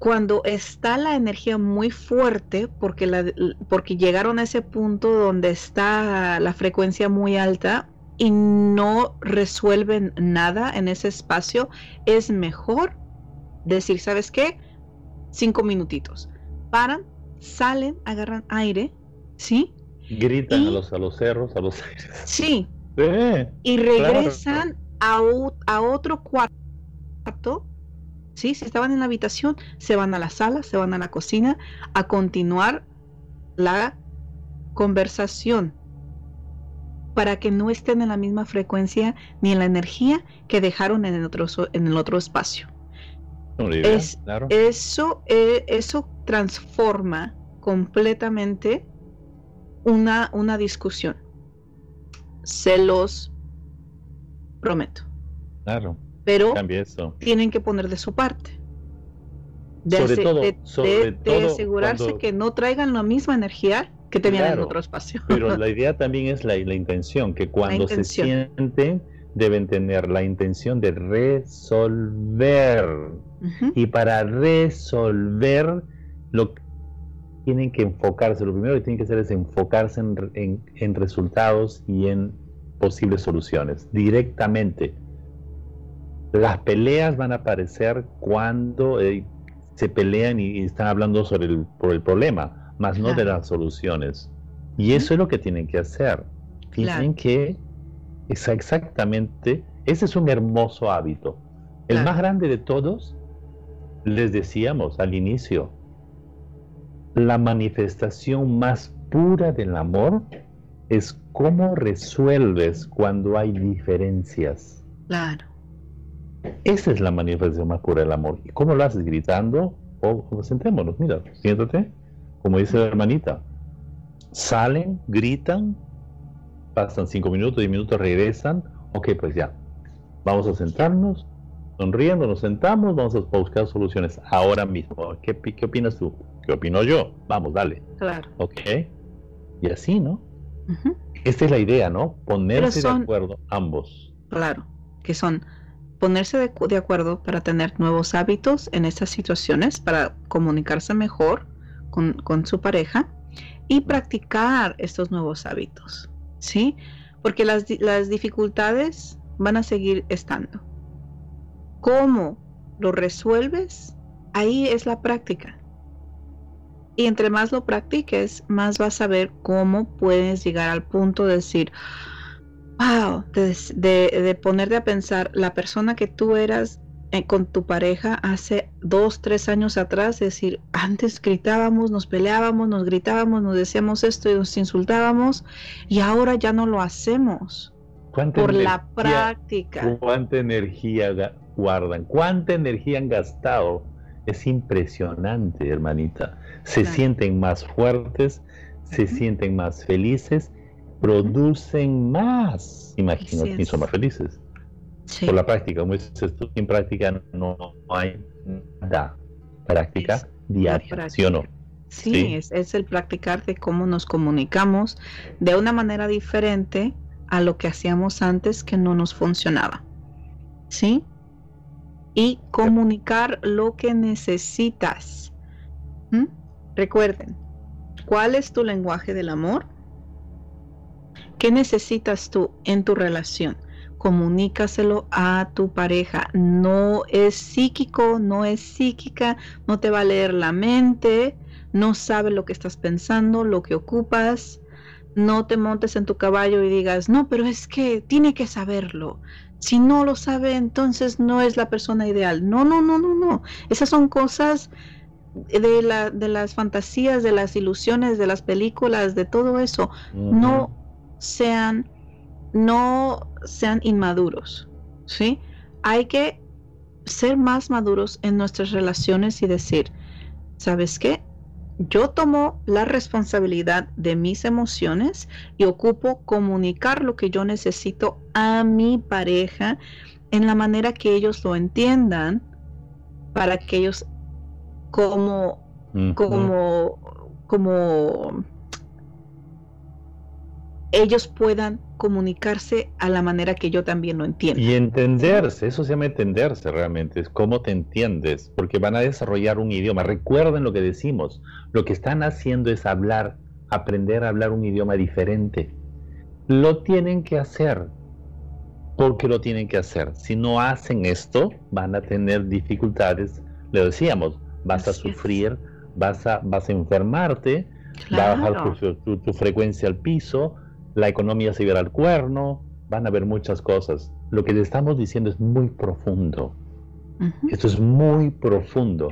cuando está la energía muy fuerte, porque, la, porque llegaron a ese punto donde está la frecuencia muy alta y no resuelven nada en ese espacio, es mejor decir, ¿sabes qué? Cinco minutitos. Paran, salen, agarran aire, ¿sí? Gritan a, los, a los cerros, a los aires. Sí. y regresan a, a, otro cuarto. ¿Sí? Si estaban en la habitación, se van a la sala, se van a la cocina a continuar la conversación para que no estén en la misma frecuencia ni en la energía que dejaron en el otro, en el otro espacio. es, eso, eh, eso transforma completamente una, una discusión. Se los prometo. Claro. Pero tienen que poner de su parte. De, sobre de, asegurarse que no traigan la misma energía que tenían en otro espacio. Pero la idea también es la, la intención, que cuando se sienten deben tener la intención de resolver. Y para resolver lo que tienen que enfocarse, lo primero que tienen que hacer es enfocarse en, resultados y en posibles soluciones directamente. Las peleas van a aparecer cuando eh, se pelean y, están hablando sobre el, por el problema, más no de las soluciones. Y eso es lo que tienen que hacer. Tienen que, exactamente, ese es un hermoso hábito. El más grande de todos, les decíamos al inicio, la manifestación más pura del amor es cómo resuelves cuando hay diferencias. Claro. Esa es la manifestación más pura del amor. ¿Y cómo lo haces? ¿Gritando? O sentémonos, mira, siéntate, como dice la hermanita. Salen, gritan, pasan cinco minutos, diez minutos, regresan. Ok, pues ya, vamos a sentarnos, sonriendo, nos sentamos, vamos a buscar soluciones ahora mismo. ¿Qué, qué opinas tú? ¿Qué opino yo? Vamos, dale. Claro. Ok. Y así, ¿no? Esta es la idea, ¿no? Ponerse de acuerdo ambos. Claro, que son ponerse de, acuerdo para tener nuevos hábitos en estas situaciones, para comunicarse mejor con, con su pareja y practicar estos nuevos hábitos, ¿sí? Porque las, las dificultades van a seguir estando. ¿Cómo lo resuelves? Ahí es la práctica. Y entre más lo practiques, más vas a ver cómo puedes llegar al punto de decir, wow, de, ponerte a pensar, la persona que tú eras eh, con tu pareja hace dos, tres años atrás, decir, antes gritábamos, nos peleábamos, nos gritábamos, nos decíamos esto y nos insultábamos, y ahora ya no lo hacemos. Por la práctica. ¿Cuánta energía guardan? ¿Cuánta energía han gastado? Es impresionante, hermanita se sienten más fuertes, se sienten más felices, producen más, imagínate, y son más felices. Por la práctica, como dices tú, en práctica no, hay nada. Práctica diaria, ¿sí o no? Sí, Es, es, el practicar de cómo nos comunicamos de una manera diferente a lo que hacíamos antes que no nos funcionaba. ¿Sí? Y comunicar lo que necesitas. ¿Mm? Recuerden, ¿cuál es tu lenguaje del amor? ¿Qué necesitas tú en tu relación? Comunícaselo a tu pareja. No es psíquico, no es psíquica, no te va a leer la mente, no sabe lo que estás pensando, lo que ocupas. No te montes en tu caballo y digas, no, pero es que tiene que saberlo. Si no lo sabe, entonces no es la persona ideal. No, no, no, no, no. Esas son cosas de, la, de las fantasías, de las ilusiones, de las películas, de todo eso, no sean, no sean inmaduros, ¿sí? Hay que ser más maduros en nuestras relaciones y decir, ¿sabes qué? Yo tomo la responsabilidad de mis emociones y ocupo comunicar lo que yo necesito a mi pareja en la manera que ellos lo entiendan para que ellos como, como, como ellos puedan comunicarse a la manera que yo también lo entiendo. Y entenderse, eso se llama entenderse realmente, es cómo te entiendes, porque van a desarrollar un idioma. Recuerden lo que decimos, lo que están haciendo es hablar, aprender a hablar un idioma diferente. Lo tienen que hacer, porque lo tienen que hacer. Si no hacen esto, van a tener dificultades, le decíamos, vas a sufrir, vas a, vas a enfermarte, va a bajar tu, frecuencia al piso, la economía se verá al cuerno, van a haber muchas cosas. Lo que le estamos diciendo es muy profundo. Esto es muy profundo.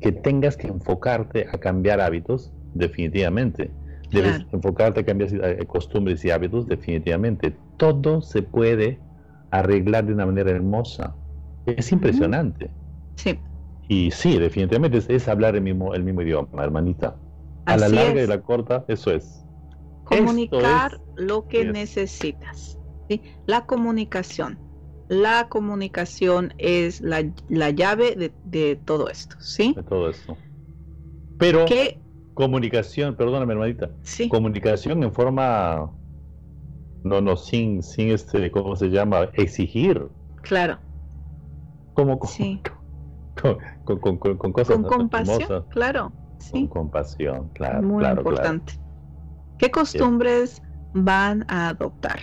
Que tengas que enfocarte a cambiar hábitos, definitivamente. Debes enfocarte a cambiar eh, costumbres y hábitos, definitivamente. Todo se puede arreglar de una manera hermosa. Es impresionante. Sí. Y sí, definitivamente es, hablar el mismo, el mismo idioma, hermanita. A la larga y la corta, eso es. Comunicar lo que necesitas. La comunicación. La comunicación es la, llave de, todo esto, ¿sí? De todo esto. Pero comunicación, perdóname, hermanita. Sí. Comunicación en forma no, no, sin, sin este, ¿cómo se llama? Exigir. Claro. ¿Cómo, sí con, con, con, cosas con compasión, claro, sí. Con compasión, claro. Muy importante. ¿Qué costumbres van a adoptar?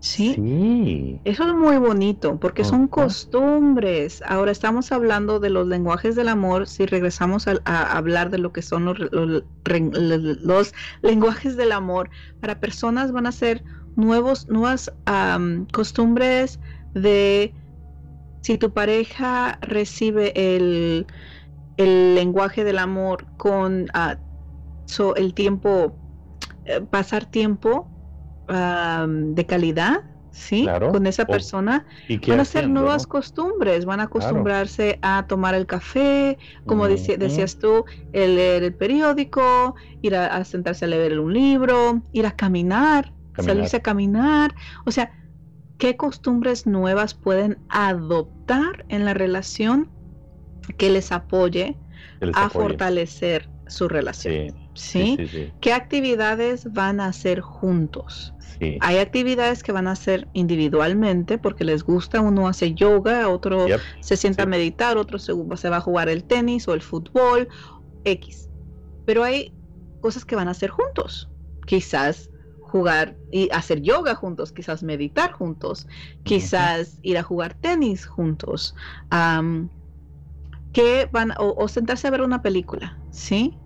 ¿Sí? Eso es muy bonito porque son costumbres. Ahora estamos hablando de los lenguajes del amor. Si regresamos a, hablar de lo que son los, los, lenguajes del amor, para personas van a ser nuevos, nuevas costumbres de Si tu pareja recibe el, el lenguaje del amor con uh, el tiempo, pasar tiempo de calidad, ¿sí? Con esa persona, van a ser nuevas costumbres, van a acostumbrarse a tomar el café, como decías tú, el leer el periódico, ir a, sentarse a leer un libro, ir a caminar, salirse a caminar, o sea, ¿qué costumbres nuevas pueden adoptar en la relación que les apoye a fortalecer su relación? ¿sí? qué actividades van a hacer juntos? Hay actividades que van a hacer individualmente porque les gusta, uno hace yoga, otro se sienta a meditar, otro se, se va a jugar el tenis o el fútbol, X. Pero hay cosas que van a hacer juntos. Quizás jugar y hacer yoga juntos, quizás meditar juntos, quizás ir a jugar tenis juntos, que van o, sentarse a ver una película, ¿sí?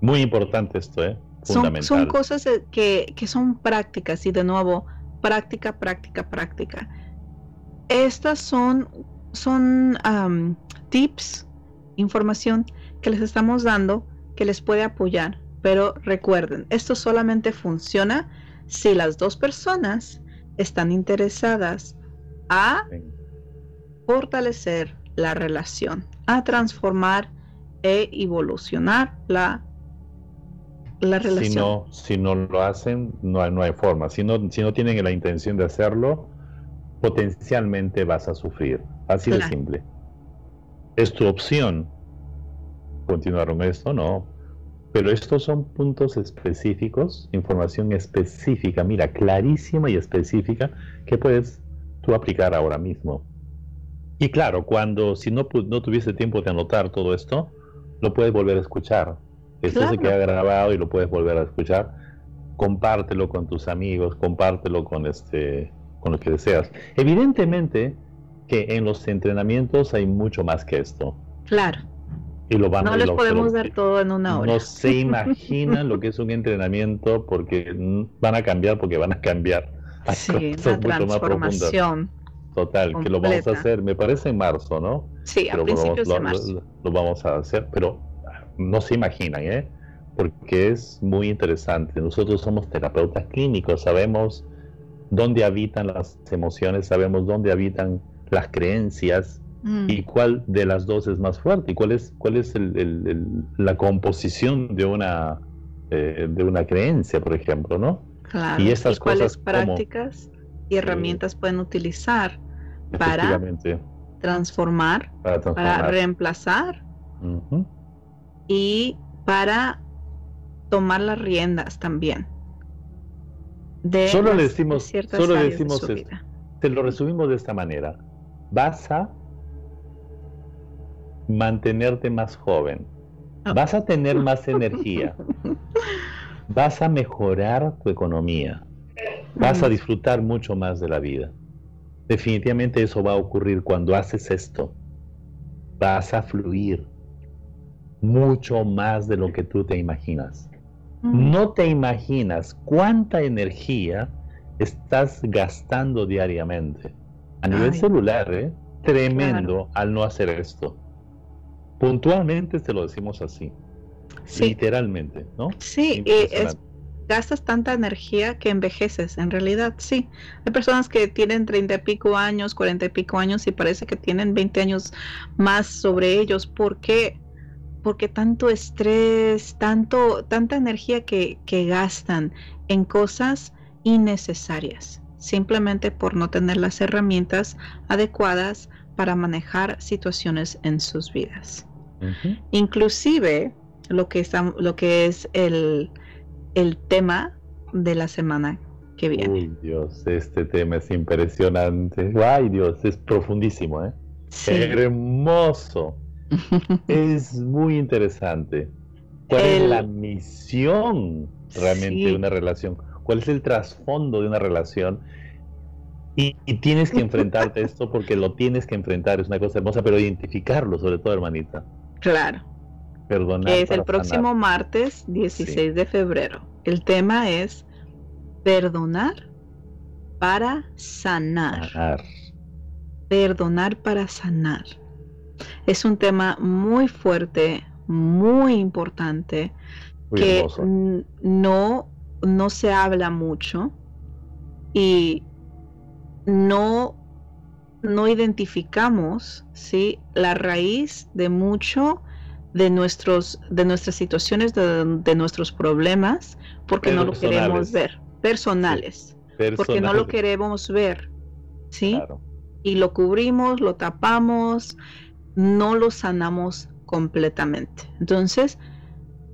Muy importante esto, ¿eh? Son, cosas eh, que, son prácticas y de nuevo, práctica, práctica, práctica. Estas son, son tips, información que les estamos dando que les puede apoyar. Pero recuerden, esto solamente funciona si las dos personas están interesadas a fortalecer la relación, a transformar e evolucionar la la relación. Si no, si no lo hacen, no hay, no hay forma. Si no, si no tienen la intención de hacerlo, potencialmente vas a sufrir. Así de simple. Es tu opción continuar con esto, no. Pero estos son puntos específicos, información específica, mira, clarísima y específica que puedes tú aplicar ahora mismo. Y claro, cuando si no, no tuviese tiempo de anotar todo esto, lo puedes volver a escuchar esto se queda grabado y lo puedes volver a escuchar. Compártelo con tus amigos, compártelo con este con lo que deseas. Evidentemente que en los entrenamientos hay mucho más que esto. Claro. Y lo van, no les podemos dar todo en una hora. No se imaginan lo que es un entrenamiento porque van a cambiar porque van a cambiar. sí, una transformación. Total, que lo vamos a hacer, me parece en marzo, ¿no? Sí, a principios de marzo. lo, vamos a hacer, pero no se imaginan, ¿eh? porque es muy interesante. Nosotros somos terapeutas clínicos, sabemos dónde habitan las emociones, sabemos dónde habitan las creencias mm. y cuál de las dos es más fuerte y cuál es, cuál es la composición de una, eh, de una creencia, por ejemplo, ¿no? Claro. Y estas cuáles prácticas y herramientas pueden utilizar para transformar, para, reemplazar y para tomar las riendas también. De solo le decimos, solo le decimos esto. Te lo resumimos de esta manera. Vas a mantenerte más joven. Vas a tener más energía. Vas a mejorar tu economía. Vas a disfrutar mucho más de la vida. Definitivamente eso va a ocurrir cuando haces esto. Vas a fluir mucho más de lo que tú te imaginas. No te imaginas cuánta energía estás gastando diariamente. A nivel celular, ¿eh? tremendo al no hacer esto. Puntualmente te lo decimos así. Literalmente, ¿no? Sí, gastas tanta energía que envejeces, en realidad, sí. Hay personas que tienen treinta y pico años, cuarenta y pico años y parece que tienen 20 años más sobre ellos. ¿Por qué? porque tanto estrés, tanto, tanta energía que, gastan en cosas innecesarias, simplemente por no tener las herramientas adecuadas para manejar situaciones en sus vidas. Inclusive lo que, lo que es el, el tema de la semana que viene. Uy, Dios, este tema es impresionante. Ay, Dios, es profundísimo, ¿eh? Hermoso. es muy interesante. ¿Cuál es la misión realmente de una relación? ¿Cuál es el trasfondo de una relación? Y, tienes que enfrentarte a esto porque lo tienes que enfrentar, es una cosa hermosa, pero identificarlo sobre todo, hermanita. Claro. Perdonar. Es el próximo martes 16 de febrero. El tema es perdonar para sanar. perdonar para sanar. Es un tema muy fuerte, muy importante, que no, no se habla mucho y no, no identificamos ¿sí? la raíz de mucho de, nuestros, de nuestras situaciones, de, nuestros problemas, porque no lo queremos ver, personales, porque no lo queremos ver, ¿sí? Y lo cubrimos, lo tapamos, no lo sanamos completamente. Entonces,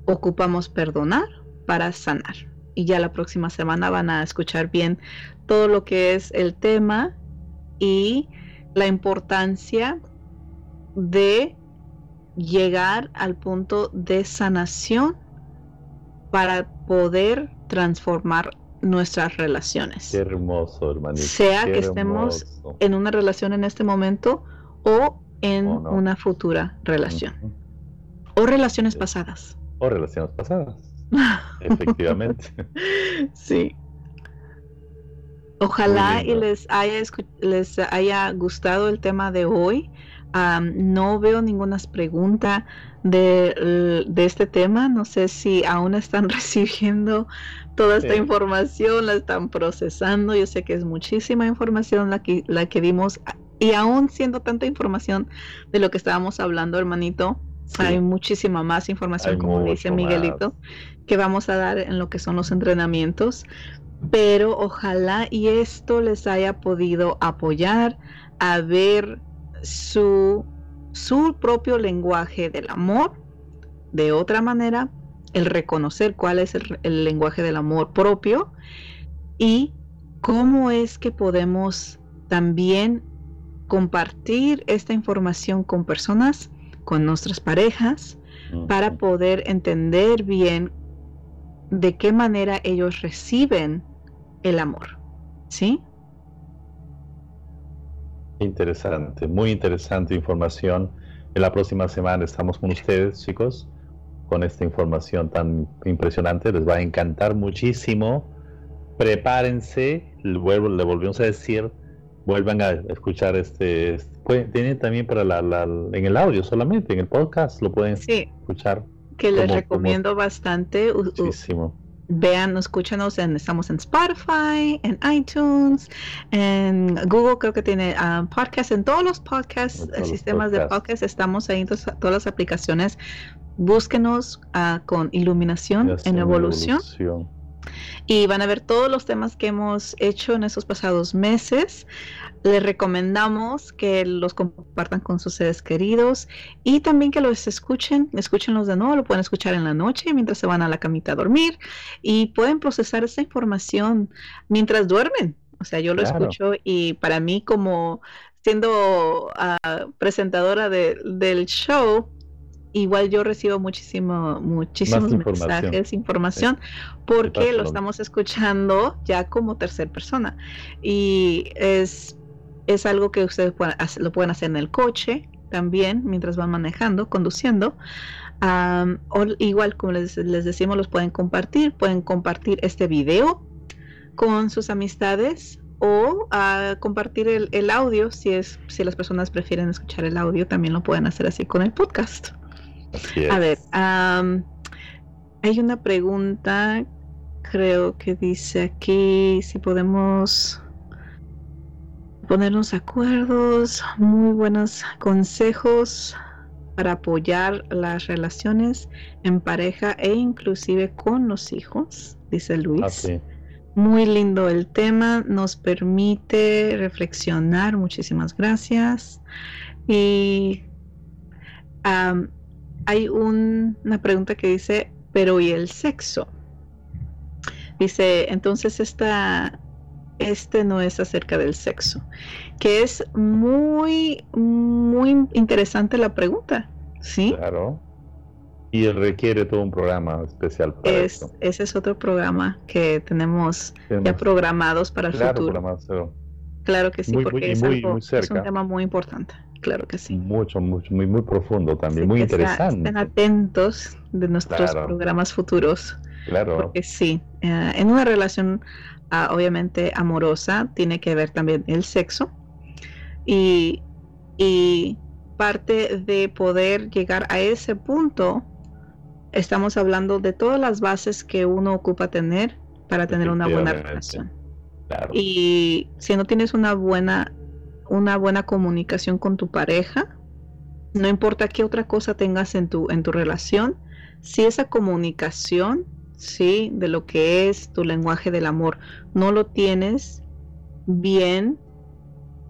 ocupamos perdonar para sanar. Y ya la próxima semana van a escuchar bien todo lo que es el tema y la importancia de llegar al punto de sanación para poder transformar nuestras relaciones. Qué hermoso, hermanito. Sea que estemos en una relación en este momento o en una futura relación. O relaciones pasadas. O relaciones pasadas. Efectivamente. Sí. Ojalá y les haya, les haya gustado el tema de hoy. No veo ninguna pregunta de, este tema. No sé si aún están recibiendo toda esta información, la están procesando. Yo sé que es muchísima información la que, la que dimos. Y aún siendo tanta información de lo que estábamos hablando, hermanito, hay muchísima más información, como dice Miguelito, que vamos a dar en lo que son los entrenamientos pero ojalá y esto les haya podido apoyar a ver su, su propio lenguaje del amor de otra manera, el reconocer cuál es el, el lenguaje del amor propio y cómo es que podemos también compartir esta información con personas, con nuestras parejas, para poder entender bien de qué manera ellos reciben el amor. ¿Sí? Interesante, muy interesante información. En la próxima semana estamos con ustedes, chicos, con esta información tan impresionante. Les va a encantar muchísimo. Prepárense, le volvemos a decir, vuelvan a escuchar este. tienen también para la, en el audio solamente, en el podcast lo pueden escuchar. Que les recomiendo bastante. Muchísimo vean, escúchanos, en, estamos en Spotify, en iTunes, en Google creo que tiene um, podcast, en todos los podcasts, sistemas de podcast, estamos ahí en todas, las aplicaciones. Búsquenos uh, con iluminación en evolución. Y van a ver todos los temas que hemos hecho en estos pasados meses. Les recomendamos que los compartan con sus seres queridos y también que los escuchen, escúchenlos de nuevo, lo pueden escuchar en la noche mientras se van a la camita a dormir y pueden procesar esa información mientras duermen. O sea, yo lo escucho y para mí como siendo ah, presentadora del show, igual yo recibo muchísimo, muchísimos mensajes, información, porque lo estamos escuchando ya como tercera persona. Y es es algo que ustedes lo pueden hacer en el coche también, mientras van manejando, conduciendo. o igual, como les, decimos, los pueden compartir. Pueden compartir este video con sus amistades o compartir el, audio si es si las personas prefieren escuchar el audio también lo pueden hacer así con el podcast a ver hay una pregunta creo que dice aquí si podemos ponernos acuerdos, muy buenos consejos para apoyar las relaciones en pareja e inclusive con los hijos, dice Luis. Ah, muy lindo el tema, nos permite reflexionar, muchísimas gracias. Y hay una pregunta que dice, pero ¿y el sexo? Dice, entonces esta este no es acerca del sexo, que es muy, muy interesante la pregunta, ¿sí? Claro. Y requiere todo un programa especial para eso. Ese es otro programa que tenemos, ya programados para el futuro. Claro que sí, porque es, un tema muy importante. Claro que sí. Mucho, mucho, muy, muy profundo también, muy interesante. estén atentos de nuestros programas futuros. Claro. Porque sí, eh, en una relación obviamente amorosa, tiene que ver también el sexo. Y, y parte de poder llegar a ese punto, estamos hablando de todas las bases que uno ocupa tener para tener una buena relación. Y si no tienes una buena, una buena comunicación con tu pareja, no importa qué otra cosa tengas en tu, en tu relación, si esa comunicación, sí, de lo que es tu lenguaje del amor, no lo tienes bien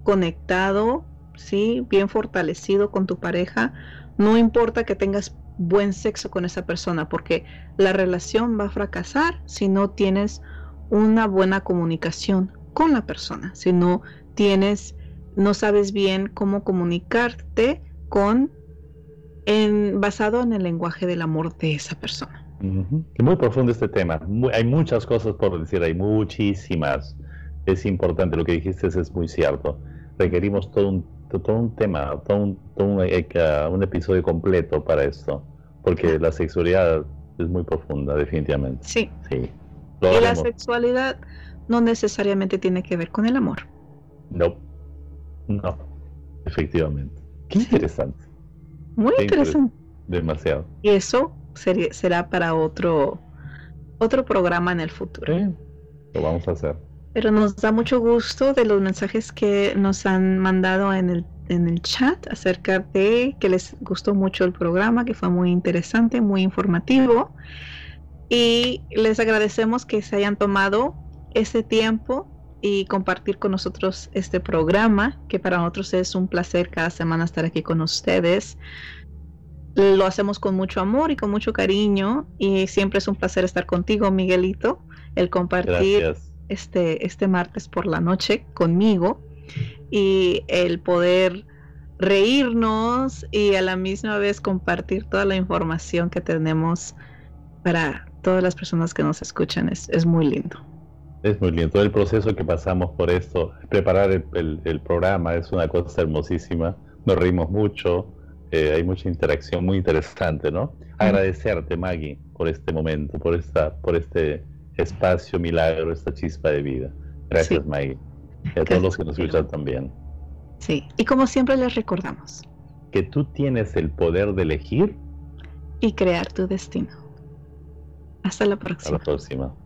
conectado, sí, bien fortalecido con tu pareja, no importa que tengas buen sexo con esa persona, porque la relación va a fracasar si no tienes una buena comunicación con la persona, si no tienes, no sabes bien cómo comunicarte con, en, basado en el lenguaje del amor de esa persona. Muy profundo este tema. hay muchas cosas por decir, hay muchísimas. Es importante, lo que dijiste es muy cierto. Requerimos todo un, todo un tema, todo, un, todo eh, un, episodio completo para esto, porque la sexualidad es muy profunda, definitivamente. Sí. sí. Y la sexualidad no necesariamente tiene que ver con el amor. No, no, efectivamente. Qué interesante. Muy interesante. Demasiado. Y eso sería, será para otro, otro programa en el futuro. lo vamos a hacer. Pero nos da mucho gusto de los mensajes que nos han mandado en el, en el chat acerca de que les gustó mucho el programa, que fue muy interesante, muy informativo. Y les agradecemos que se hayan tomado ese tiempo y compartir con nosotros este programa, que para nosotros es un placer cada semana estar aquí con ustedes. Lo hacemos con mucho amor y con mucho cariño y siempre es un placer estar contigo, Miguelito, el compartir este, este martes por la noche conmigo y el poder reírnos y a la misma vez compartir toda la información que tenemos para todas las personas que nos escuchan. Es, es muy lindo. Es muy lindo. Todo el proceso que pasamos por esto, preparar el, programa es una cosa hermosísima. Nos reímos mucho, eh, hay mucha interacción muy interesante, ¿no? Agradecerte, Maggie, por este momento, por, esta, por este espacio milagro, esta chispa de vida. Gracias, Maggie. Y a todos los que nos escuchan también. Sí, y como siempre les recordamos. Que tú tienes el poder de elegir. Y crear tu destino. Hasta la próxima. Hasta la próxima.